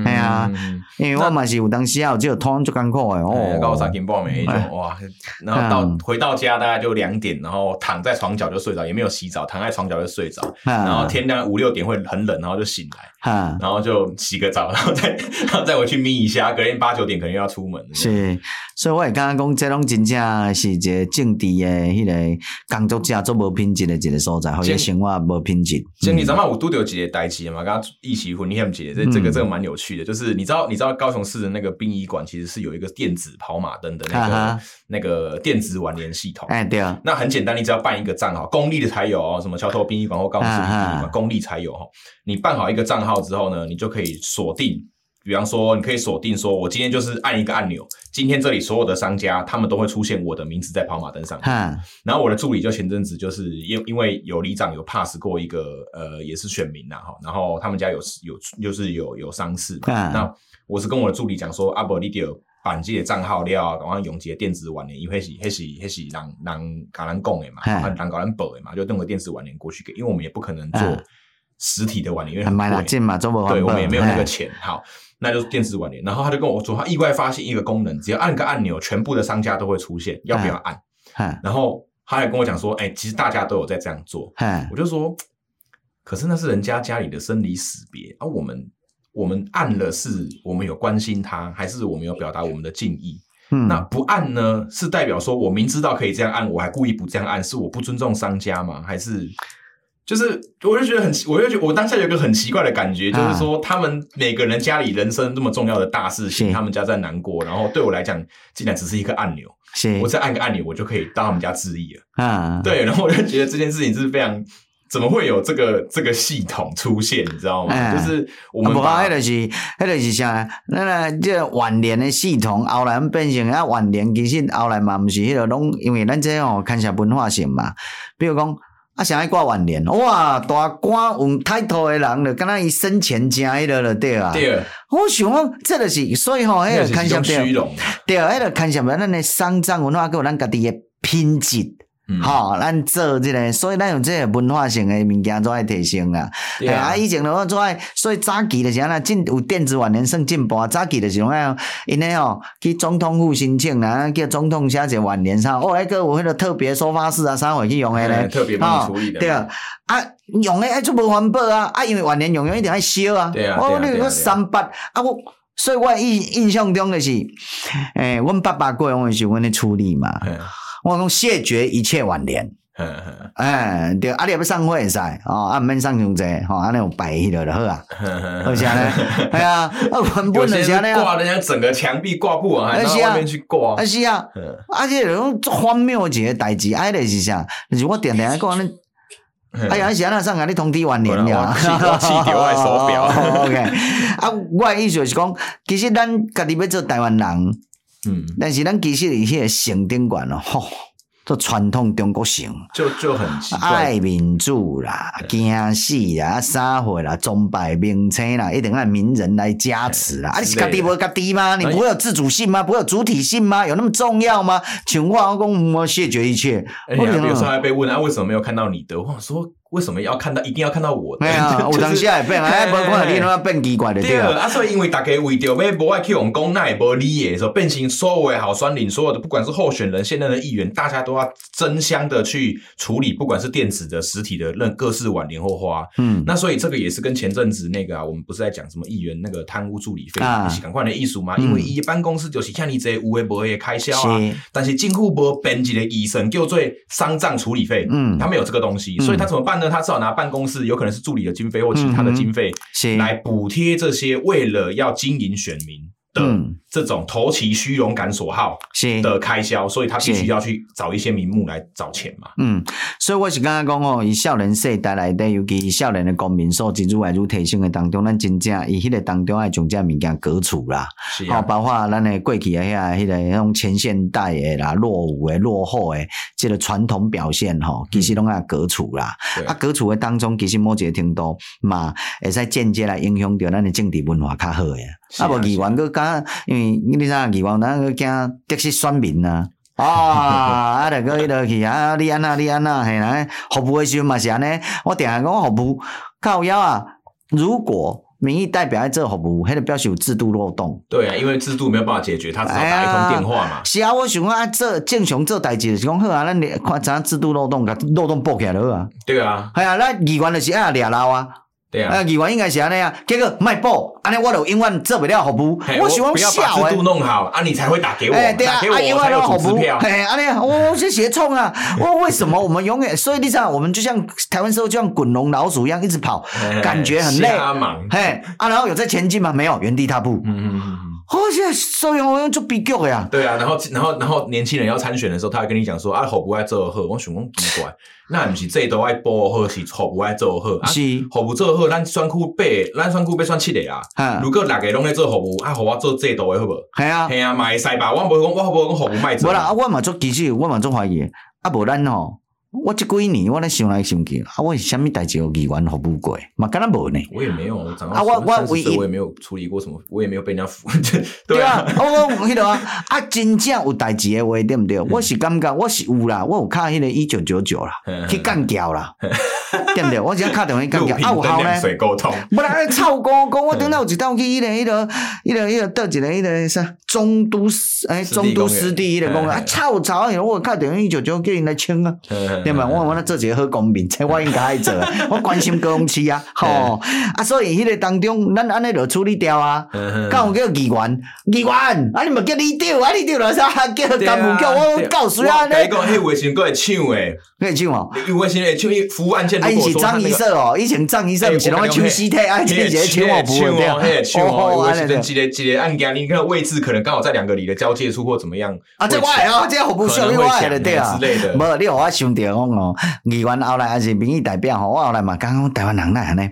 哎呀，因为我嘛是有当时啊。只有通就艰苦哎哦，高三点半没一种哇，然后到回到家大概就两点，然后躺在床角就睡着，也没有洗澡，躺在床角就睡着，然后天亮五六点会很冷，然后就醒来，然后就洗个澡，然后再然后再回去眯一下，隔天八九点可能又要出门。是，所以我也刚刚讲，这种真正是一个政治的迄个工作者做无品质的一个所在，或者生活无品质。像你知道吗？我拄着几个代志嘛，刚刚一起分享几个，这这个这个蛮有趣的，就是你知道你知道高雄市的那个殡仪馆其实是有一个电子跑马灯的那个、啊、那个电子晚联系统。哎，对啊。那很简单，你只要办一个账号，公立的才有哦，什么桥头殡仪馆或高雄市殡仪馆，公立才有哈。你办好一个账号之后呢，你就可以锁定，比方说，你可以锁定说，我今天就是按一个按钮，今天这里所有的商家，他们都会出现我的名字在跑马灯上。啊、然后我的助理就前阵子就是因因为有里长有 pass 过一个呃，也是选民呐哈，然后他们家有有就是有有丧事嘛，啊、那。我是跟我的助理讲说，阿伯你得办这个账号了，然后用这个电子挽联，因为是那是那是让让跟咱讲的嘛，让跟咱报的嘛，就弄个电子挽联过去给，因为我们也不可能做实体的挽联，因为很贵嘛，对，我们也没有那个钱。好，那就是电子挽联。然后他就跟我说，他意外发现一个功能，只要按个按钮，全部的商家都会出现，要不要按？然后他还跟我讲说，哎，其实大家都有在这样做。我就说，可是那是人家家里的生离死别，而我们。我们按了，是我们有关心他，还是我们有表达我们的敬意？嗯，那不按呢，是代表说我明知道可以这样按，我还故意不这样按，是我不尊重商家吗？还是就是我就觉得很，我就觉得我当下有一个很奇怪的感觉，就是说他们每个人家里人生这么重要的大事情，他们家在难过，然后对我来讲，竟然只是一个按钮，我再按个按钮，我就可以到他们家致意了。啊，对，然后我就觉得这件事情是非常。怎么会有这个这个系统出现？你知道吗？欸、就是我们把，那个是，那个是啥？那个这晚年的系统后来变成啊晚年，其实后来嘛不是迄个拢，因为咱这哦看下文化性嘛。比如讲啊，想爱挂晚年，哇，大官有抬头的人了，敢若伊生前加迄个了，对啊。对。我想讲，这个是，所以吼，迄个看下对，对，迄个看下咱的丧葬文化，还有咱家己的品质。好，咱做这个，所以咱用即个文化性诶物件，做爱提升啊。啊，以前的做爱，所以早期的时候呢，进有电子晚年算进步啊。早期的时候啊，因为吼，去总统府申请啊，叫总统写一个晚年啥，哦，迄个有迄个特别收发室啊，啥会去用的咧？特别帮你处理的。对啊，啊，用的还做无环保啊，啊，因为晚年用用一定爱烧啊。对啊，我那个三八啊，我所以我印印象中的是，诶，阮爸爸过用的时候，阮咧处理嘛。我讲谢绝一切晚年，哎，对，啊，你要上会使，哦，啊，免上上济，吼，啊，那有摆迄落就好啊，好像呢，系啊，啊，原本就是安尼啊，挂人家整个墙壁挂不完，还到外面去挂，啊是啊，而且那种荒谬一个代志，哎，就是啥，就是我定定讲安尼，哎呀，是安那上下你通知晚年了，气气掉爱手表，OK，啊，我意思就是讲，其实咱家己要做台湾人。嗯，但是咱其实伊迄个城顶管哦，吼，做传统中国性，就就很爱民主啦，惊死啦，啥货啦，崇拜明星啦，一定按名人来加持啦。啊，你是家己无家己吗？你不会有自主性吗？不会有主体性吗？有那么重要吗？请话我讲，我谢绝一切。而且有时候还被问啊，为什么没有看到你的？我说。为什么要看到？一定要看到我的？哎呀，有当时也变，哎，无看到你，拢要变奇怪的对啊。啊，所以因为大家为着要无爱去用讲，那也无理的时候，变成所有的好酸领，所有的不管是候选人、现任的议员，大家都要争相的去处理，不管是电子的、实体的，任各式晚年或花。嗯，那所以这个也是跟前阵子那个啊，我们不是在讲什么议员那个贪污助理费一起赶快的艺术嘛？因为一办公室就是像你这有诶无诶开销啊，但是政府无编一个医生叫做丧葬处理费，嗯，他没有这个东西，所以他怎么办呢？他至少拿办公。室有可能是助理的经费或其他的经费，来补贴这些为了要经营选民的。这种投其虚荣感所好的开销，所以他必须要去找一些名目来找钱嘛。嗯，所以我是刚刚讲哦，以少年世代来的，尤其少年的公民素质愈来愈提升的当中，咱真正以迄个当中爱将这物件革除啦。是啊，包括咱的过去的遐迄个迄种前现代的啦、落伍的、落后的这个传统表现吼，其实拢爱革除啦。啊，革除的当中，其实某一个程度嘛，会使间接来影响到咱的政治文化较好诶。啊，无议员佫敢，因为你知影议员咱佫惊得失选民啊，啊，啊，着阁迄落去啊，你安那你安那，嘿啦，服务诶时阵嘛是安尼，我定下讲服务靠腰啊，如果民意代表爱做服务，迄个表示有制度漏洞。对啊，因为制度没有办法解决，他只好打一通电话嘛。哎、是啊，我想讲啊，做正常做代志，是讲好啊，咱看怎样制度漏洞，甲漏洞补起来就好啊。对啊，系啊，咱议员就是爱抓漏啊。对啊，议员应该是安尼啊，结果卖报，安尼我就永远做不了服务。我喜欢笑诶，把制度弄好啊，你才会打给我，对啊，打给我才有组织票。嘿，安尼，我是协创啊，我为什么我们永远？所以你知道，我们就像台湾社会就像滚龙老鼠一样，一直跑，感觉很累。嘿，啊，然后有在前进吗？没有，原地踏步。嗯嗯嗯。哦，现在所以我用做比较呀。对啊，然后然后然后年轻人要参选的时候，他会跟你讲说啊，好不爱做好，我想讲奇怪。那不是这都爱播好，是好不爱做好。是，好不做好，咱选区八，咱选区八选七个啊。如果大家拢在做服务，啊，好我做这都的好不？系啊，系啊，买晒吧。我无讲，我无讲服务卖做。无啦，我嘛做其实，我嘛做怀疑。啊，无咱吼。我这几年我咧想来想去，啊，我是啥物代志有议员服务过？嘛，敢若无呢？我也没有，啊，我我唯一我也没有处理过什么，我也没有被人家服。对啊，我我迄个啊，啊，真正有代志的话，对毋对？我是感觉我是有啦，我有看迄个一九九九啦，去干掉啦，对毋对？我只要敲电话去干掉，啊，有效呢？不然臭哥讲，我顶到有一道去迄个迄个迄个迄个倒一个迄个啥中都诶中都湿地迄个讲啊，臭臭，我敲电话一九九叫人来清啊。对嘛？我我那做一个好公民，这我应该爱做。我关心高雄市啊，吼啊！所以迄个当中，咱安尼就处理掉啊。敢有叫议员，议员啊，你莫叫你丢啊，你丢了啥？叫干部叫我告诉啊。第一个，迄卫生阁会抢诶，会抢哦。卫生会抢，服务案件。以前张医生哦，以前张医生毋是拢会抢尸体，啊，这个抢我不对啊。抢哦，卫生几个几个案件，你看位置可能刚好在两个里的交界处或怎么样啊？这我啊，这服务效率我的对啊。之类的，无你让我想到。讲哦，议员后来还是民意代表吼，我后来嘛讲讲台湾人呐安尼，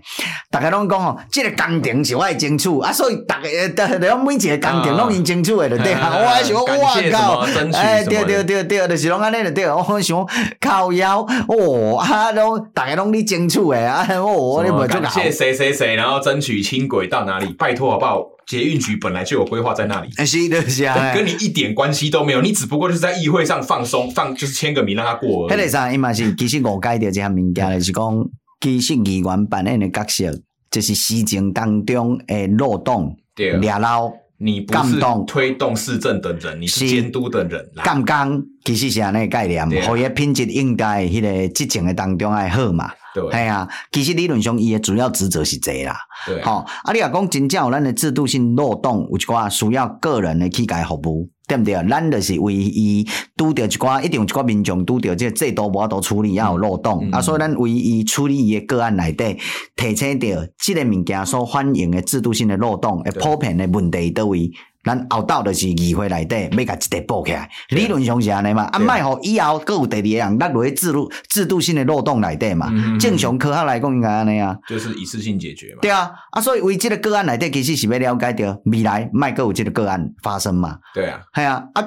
大家拢讲哦，这个工程是我诶争取啊，所以大家呃，呃，每一个工程拢因争取诶就对啊。我还想讲，我靠，哎，对对对对，就是拢安尼就对。我想靠腰哦，啊，拢大家拢你争取诶啊！我你袂做感谢谁谁谁，然后争取轻轨到哪里？拜托好不好？捷运局本来就有规划在那里，是的，是啊，跟你一点关系都没有，你只不过就是在议会上放松放，就是签个名让他过而已。迄个啥，伊嘛是其实误解着这项物件的，是讲其实议员扮演的角色，就是施政当中的漏洞，对，抓漏。你不是推动市政的人，你是监督的人。刚刚其实是安尼个概念，好个品质应该迄个执政的当中爱好嘛。对，系啊，其实理论上伊的主要职责是这啦。对，好，啊，你若讲真正有咱的制度性漏洞，有一寡需要个人的去改服务。对不对？咱就是为伊拄着一寡，一定有一寡民众拄着即个制度无法度处理，也有漏洞、嗯、啊，所以咱为伊处理伊个个案内底，提醒着这个物件所反映的制度性的漏洞，诶，普遍的问题倒位。咱后道就是议会内底要甲一块补起来，理论上是安尼嘛，啊，卖互以后阁有第二个人落落去制度制度性的漏洞内底嘛，嗯、正常科学来讲应该安尼啊，就是一次性解决嘛。对啊，啊，所以为这个个案内底其实是要了解着未来卖阁有这个个案发生嘛。对啊，系啊，啊。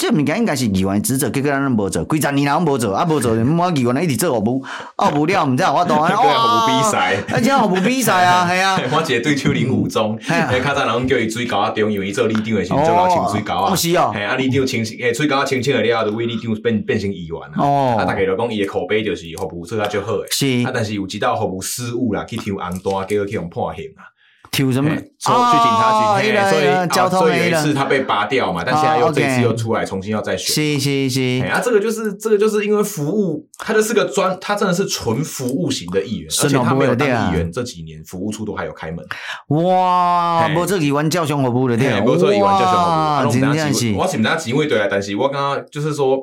这物件应该是议员职责，结果咱拢无做，几十年来拢无做，啊无做，我议员一直做服务，哦无了，毋知有法度啊，对啊，服务比赛，而且服务比赛啊，系啊，我一个对手林武忠，诶，较早人叫伊水沟仔中，因为伊做里长诶时阵做到清水沟啊，是哦，系啊，里长清诶水沟仔清清诶了后，就为里长变变成议员啊，哦，啊，大家就讲伊诶口碑就是服务做较足好诶，是，啊，但是有一道服务失误啦，去抽红单，结果去用判刑啊。抽什么？去警察局，所以交通所以有一次他被拔掉嘛，但现在又这次又出来重新要再选。是是是。啊，这个就是这个就是因为服务，他就是个专，他真的是纯服务型的议员，而且他没有当议员这几年，服务处都还有开门。哇，无做议员照常服务的对，无做议员照常服务。真的是，我是唔知几位对啊，但是我刚刚就是说，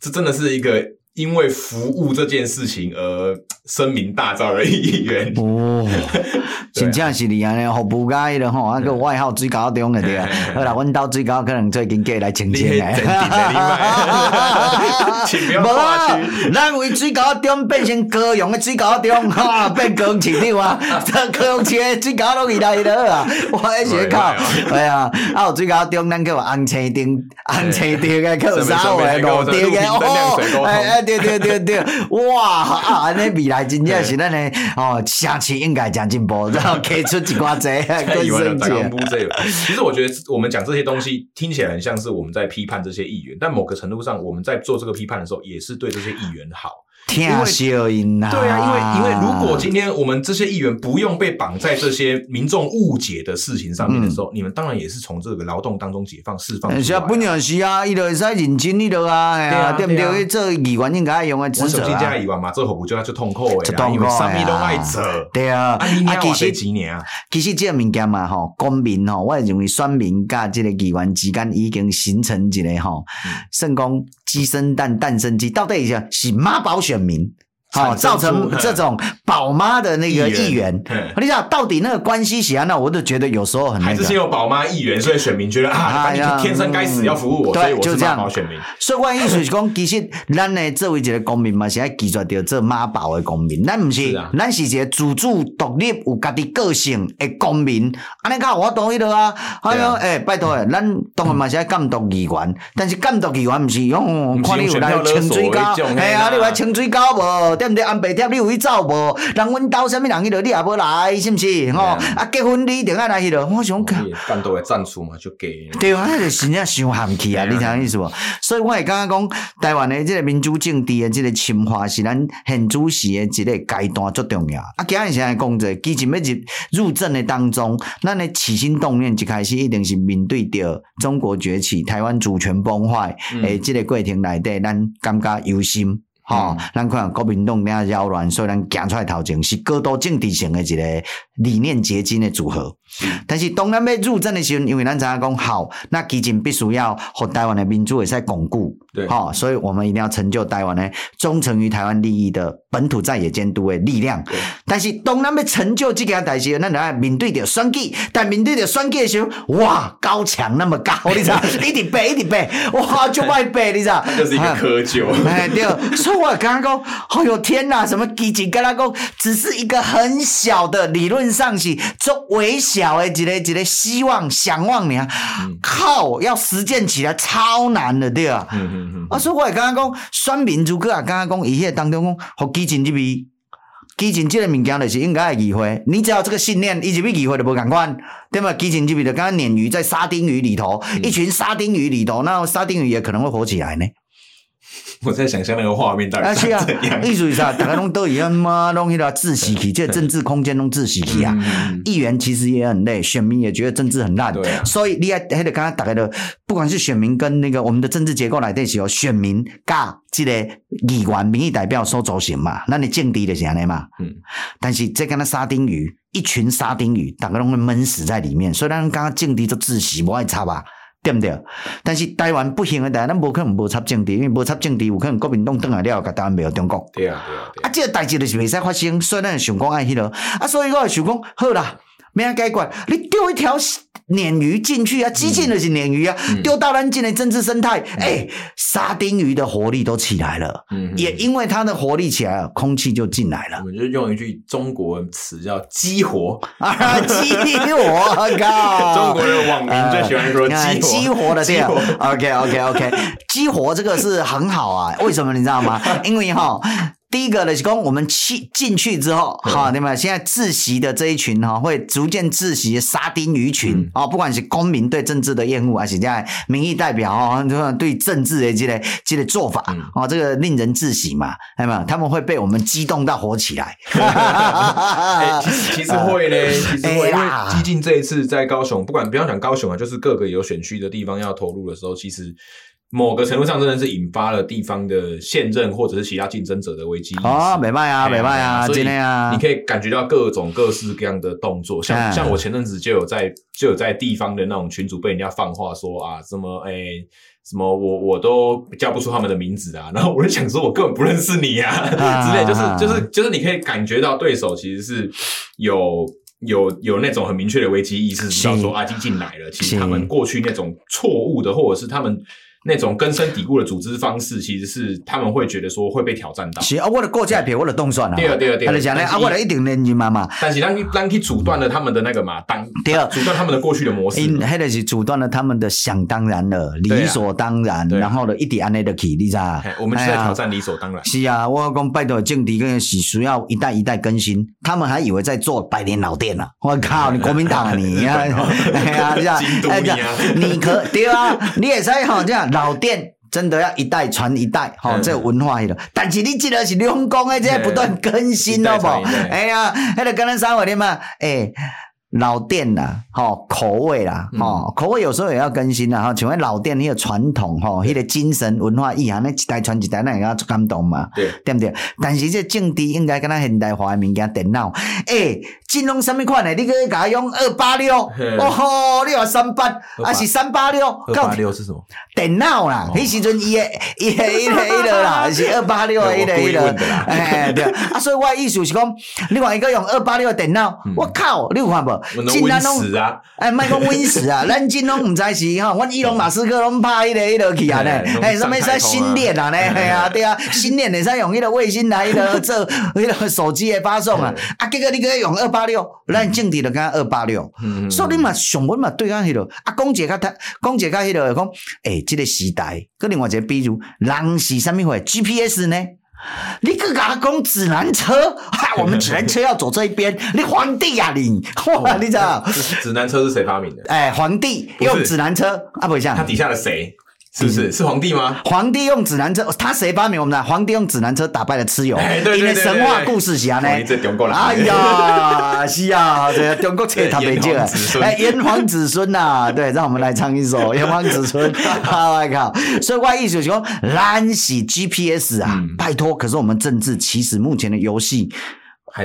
这真的是一个。因为服务这件事情而声名大噪的议员。哦，真正是你安尼服务家的吼，那个外号最高中的对啊，好啦，阮兜最高可能最近过来澄清的，请不要咱为最高中变成高雄的最高中，哈，变高雄市的话，这高雄市最高拢伊来了啊，我还是靠，哎呀，啊有最高中，咱叫红青灯，红青灯的，叫啥话路灯的哦，哎哎。对对对对，哇啊！那未来真正是咱的哦，下期应该讲进步，然后给出几挂子，更升级。其实我觉得我们讲这些东西听起来很像是我们在批判这些议员，但某个程度上，我们在做这个批判的时候，也是对这些议员好。听效应呐，对啊，因为因为如果今天我们这些议员不用被绑在这些民众误解的事情上面的时候，你们当然也是从这个劳动当中解放释放。是啊，本来是啊，伊就会使认真伊就啊，对啊，对不对？去做议员应该用的职责啊。我首先加议员嘛，做服务就要做痛苦的，因为啥物都爱做。对啊，啊，其实其实这个物件嘛，吼，公民吼，我认为选民甲这个议员之间已经形成一个吼，算讲。鸡生蛋，蛋生鸡，倒退一下是妈宝选民。好，造成这种宝妈的那个议员，你知道到底那个关系是啊？那我就觉得有时候很难。还是有宝妈议员，所以选民觉得啊，你天生该死要服务我，所以我是妈宝选民。所以我意思是讲，其实咱呢作为一个公民嘛，是要记住掉这妈宝的公民。咱不是，咱是一个自主独立、有家己个性的公民。安尼讲我同意了啊。哎呦，哎，拜托诶，咱当然嘛是要监督议员，但是监督议员不是用看你有来清水高，哎呀，你来清水高无？对不对？安白贴你有去走无？人阮兜啥物人去了，你也无来，是毋是？吼啊！结婚你一定爱来去了。我想讲，监督的战术嘛，就给。对啊，迄个真正伤寒气啊！你听意思无？所以我会感觉讲，台湾的这个民主政治的这个深化，是咱现主席的一个阶段最重要。啊，今日现在讲者，基进要入入政的当中，咱的起心动念一开始一定是面对着中国崛起、台湾主权崩坏诶，这个过程内底，咱感觉忧心。吼，咱看国民党领扰乱，所以咱行出来头前是高度政治性的一个理念结晶的组合。但是当咱要入阵的时候，因为咱知影讲好，那基金必须要和台湾的民主会使巩固。对，好，所以我们一定要成就台湾的忠诚于台湾利益的本土在野监督的力量。但是当咱要成就这件代志，咱要面对着选举，但面对着选举的时候，哇，高墙那么高，你知道？一直背，一直背，哇，就爱背，你知道？就是一个窠臼。哎，对，所以我刚刚讲，哎呦天哪，什么基金跟他讲，只是一个很小的理论上是做微小的一个一个希望想望你啊，靠，要实践起来超难的，对吧？嗯啊，所以我会刚刚讲，选民如果啊，刚刚讲伊迄个当中讲，互基金这边基进这个物件就是应该会议会，你只要这个信念，一直被议会都不敢关，对吗？基进这边的刚刚鲶鱼在沙丁鱼里头，嗯、一群沙丁鱼里头，那沙丁鱼也可能会活起来呢。我在想象那个画面，大概是怎样？艺术上，大家拢都一样嘛，拢迄个窒息气，这政治空间拢窒息气啊。议员其实也很累，选民也觉得政治很烂，对啊。所以你还还得刚刚大概的，不管是选民跟那个我们的政治结构来对齐哦，选民甲这个议员民意代表所组成嘛，那你政敌就是安尼嘛。嗯。但是这跟那沙丁鱼，一群沙丁鱼，大家拢会闷死在里面，所以咱刚刚政敌就窒息，不爱插吧。对不对？但是台湾不行的，台湾咱无可能无插政治，因为无插政治，有可能国民党登来了，甲台湾卖互中国。对啊，对啊，对啊。啊，这个代志就是未使发生，所以咱想讲爱迄落。啊，所以我想讲，好啦，没人该管，你丢一条。鲶鱼进去啊，激进的是鲶鱼啊，丢、嗯、到南京的政治生态，哎、沙丁鱼的活力都起来了，嗯，也因为它的活力起来了，空气就进来了。我们就用一句中国词叫激活 啊，激活，我靠！中国的网民最喜欢说激活，呃、激活的这样。OK OK OK，激活这个是很好啊，为什么你知道吗？因为哈。第一个呢是讲，我们去进去之后，哈，对吗？现在窒息的这一群哈，会逐渐窒息的沙丁鱼群啊，不管是公民对政治的厌恶，还是这样民意代表啊，对政治的这类这类做法啊，这个令人窒息嘛，对吗？他们会被我们激动到火起来。欸、其实 其实会嘞，其实会，因为激进这一次在高雄，不管不要讲高雄啊，就是各个有选区的地方要投入的时候，其实。某个程度上，真的是引发了地方的现任或者是其他竞争者的危机。哦，没卖啊，没卖啊，今天啊！你可以感觉到各种各式各样的动作，像像我前阵子就有在就有在地方的那种群组被人家放话说啊，什么诶、欸、什么我我都叫不出他们的名字啊，然后我就想说，我根本不认识你啊，啊之类，就是就是就是你可以感觉到对手其实是有有有那种很明确的危机意识，知道说阿，基进来了，其实他们过去那种错误的，或者是他们。那种根深蒂固的组织方式，其实是他们会觉得说会被挑战到。是啊，我的国家片，我的动算啊。对啊，对啊，对啊。他就讲呢，啊，我的一定连任嘛嘛。但是让让去阻断了他们的那个嘛，当对啊，阻断他们的过去的模式。因迄个是阻断了他们的想当然了，理所当然，然后呢，一点安内的起，你知道？我们是在挑战理所当然。是啊，我讲拜托政敌跟是需要一代一代更新，他们还以为在做百年老店呢。我靠，你国民党你 啊，哎呀，这样，你可对啊，你也在好这样老店。真的要一代传一代，吼、哦，这个文化的。但是你这个是两公的，这不断更新，好不好？哎呀，迄个跟咱三话的嘛，哎。老店啦，吼口味啦，吼口味有时候也要更新啦，吼，请问老店那个传统，吼，迄个精神文化意涵，那一代传一代，那也要感动嘛，对，对不对？但是这政治应该跟咱现代化的物件，电脑，诶，金融什么款的？你可以给他用二八六，哦吼，你话三八，还是三八六？二八六是什么？电脑啦，迄时阵伊个伊个伊个伊个啦，是二八六伊个伊个，哎，对，啊，所以我的意思是讲，你话一个用二八六的电脑，我靠，你有看无？金龙啊，哎，卖讲 Win 十啊，咱金龙唔知是哈，我伊隆马斯克拢拍迄个迄落去啊呢，哎，什么在星链啊呢？哎呀，对啊，星链你使用迄个卫星来迄落做 迄落手机的发送啊，啊，结果你可以用二八六，咱政治就讲二八六，所以你嘛上文嘛对讲迄落，啊，讲一个他讲一个较迄落讲，诶，这个时代，搁另外一个比如，人是啥物货？GPS 呢？你个甲讲指南车，哈，我们指南车要走这一边。你皇帝呀，你，哇，你知道？指南车是谁发明的？哎，皇帝用指南车啊，不像他底下的谁？是不是是皇帝吗？皇帝用指南车，他谁发明我们的？皇帝用指南车打败了蚩尤，因为神话故事下呢。哎呀，是啊，这中国册特别少。哎，炎黄子孙呐，对，让我们来唱一首 炎黄子孙。我靠，所以外意思是说，蓝洗 GPS 啊，拜托，可是我们政治其实目前的游戏。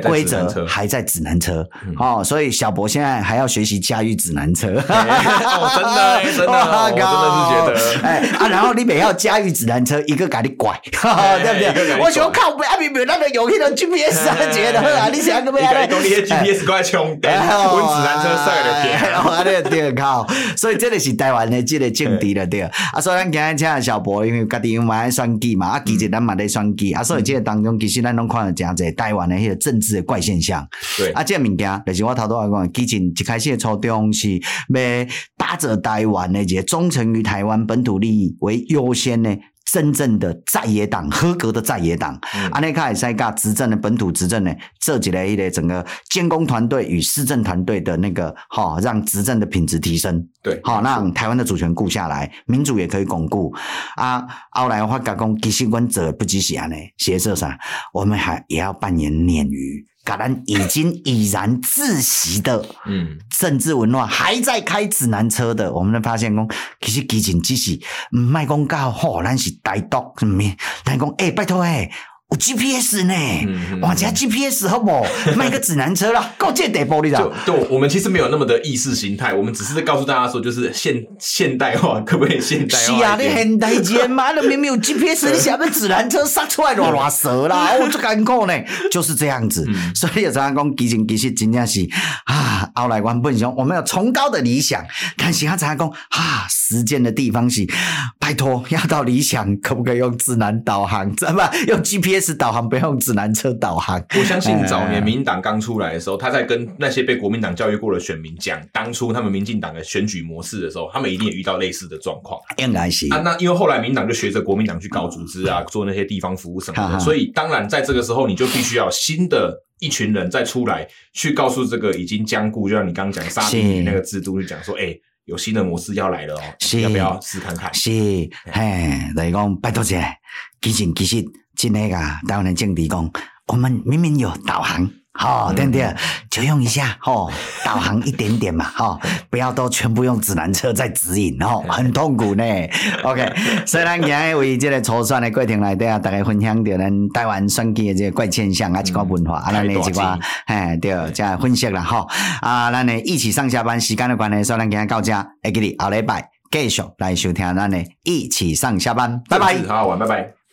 规则还在指南车哦，所以小博现在还要学习驾驭指南车。真的，真的，我真的是觉得，哎啊，然后你每要驾驭指南车，一个给你拐，对不对？我想靠，阿明明那个有那个 GPS 啊，觉得啊，你想怎么样？你讲 GPS 过来充电，我指南车塞了电，我的对靠，所以这个是台湾的这个政敌了，对啊。所以咱今天请小博，因为家己因为爱选举嘛，啊，其实咱嘛在选举，啊，所以这个当中其实咱拢看到真侪台湾的迄个政。政治的怪现象，对。啊，这个物件就是我头拄仔讲，基进一开始的初衷是要打着台湾的，一个忠诚于台湾本土利益为优先呢真正的在野党，合格的在野党，安尼卡也在噶执政的本土执政呢，这几类一类整个监工团队与市政团队的那个哈，让执政的品质提升，对，好让台湾的主权顾下来，民主也可以巩固啊。后来我甲讲，其实阮做不只是安尼，协社啥，我们还也要扮演鲶鱼。噶咱已经已然自习的，嗯，政治文化还在开指南车的，我们发现讲，其实基情只是唔卖讲到吼，咱是台独，什么？咱讲，哎，拜托哎。有 GPS 呢，哇，加 GPS 好不好？卖个指南车啦，够这地步你知道？对，我们其实没有那么的意识形态，我们只是在告诉大家说，就是现现代化可不可以现代化？是啊，你现代人嘛，那明明有 GPS，你下面指南车杀出来乱乱蛇啦，我就敢讲呢，就是这样子。所以有常常讲，其实其实真正是啊，后来阮本想，我们有崇高的理想，但是他常常讲啊，实践的地方是拜托，要到理想，可不可以用指南导航？知道吧？用 GPS。GPS 导航不用指南车导航。我相信早年民进党刚出来的时候，他在跟那些被国民党教育过的选民讲，当初他们民进党的选举模式的时候，他们一定也遇到类似的状况。应该是啊，那因为后来民党就学着国民党去搞组织啊，做那些地方服务什么的，所以当然在这个时候，你就必须要新的一群人再出来，去告诉这个已经僵固，就像你刚刚讲沙地那个制度，就讲说，哎。有新的模式要来了哦，要不要试看看？是，嘿，来讲拜托姐，其实其实真那个台湾的政治讲，我们明明有导航，好、哦，对不对？就用一下，哦，导航一点点嘛，哈、哦，不要都全部用指南车在指引，哦，很痛苦呢。OK，所以咱今日为这个初选的过程来对啊，大家分享着咱台湾选举的这个怪现象啊，一个文化啊，咱的一个，嘿，对，这样分析了哈。啊，咱呢一起上下班时间的关系，所以咱今日到这，会记得后礼拜继续来收听咱的一起上下班，拜拜，好拜拜。